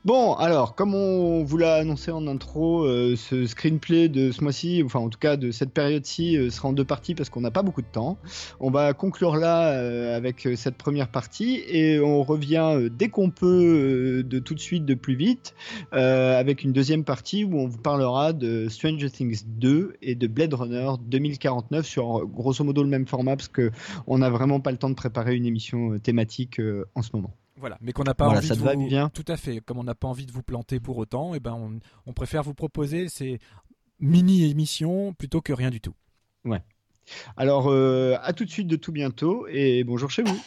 Bon, alors, comme on vous l'a annoncé en intro, euh, ce screenplay de ce mois-ci, enfin en tout cas de cette période-ci, euh, sera en deux parties parce qu'on n'a pas beaucoup de temps. On va conclure là euh, avec cette première partie et on revient dès qu'on peut, de tout de suite, de plus vite, avec une deuxième partie où on vous parlera de Stranger Things 2 et de Blade Runner 2049 sur grosso modo le même format parce que on n'a vraiment pas le temps de préparer une émission thématique en ce moment. Voilà, mais qu'on n'a pas Voilà, envie ça de va vous... bien Tout à fait. Comme on n'a pas envie de vous planter pour autant, et ben on, on préfère vous proposer ces mini émissions plutôt que rien du tout. Alors, euh, à tout de suite de tout bientôt et bonjour chez vous.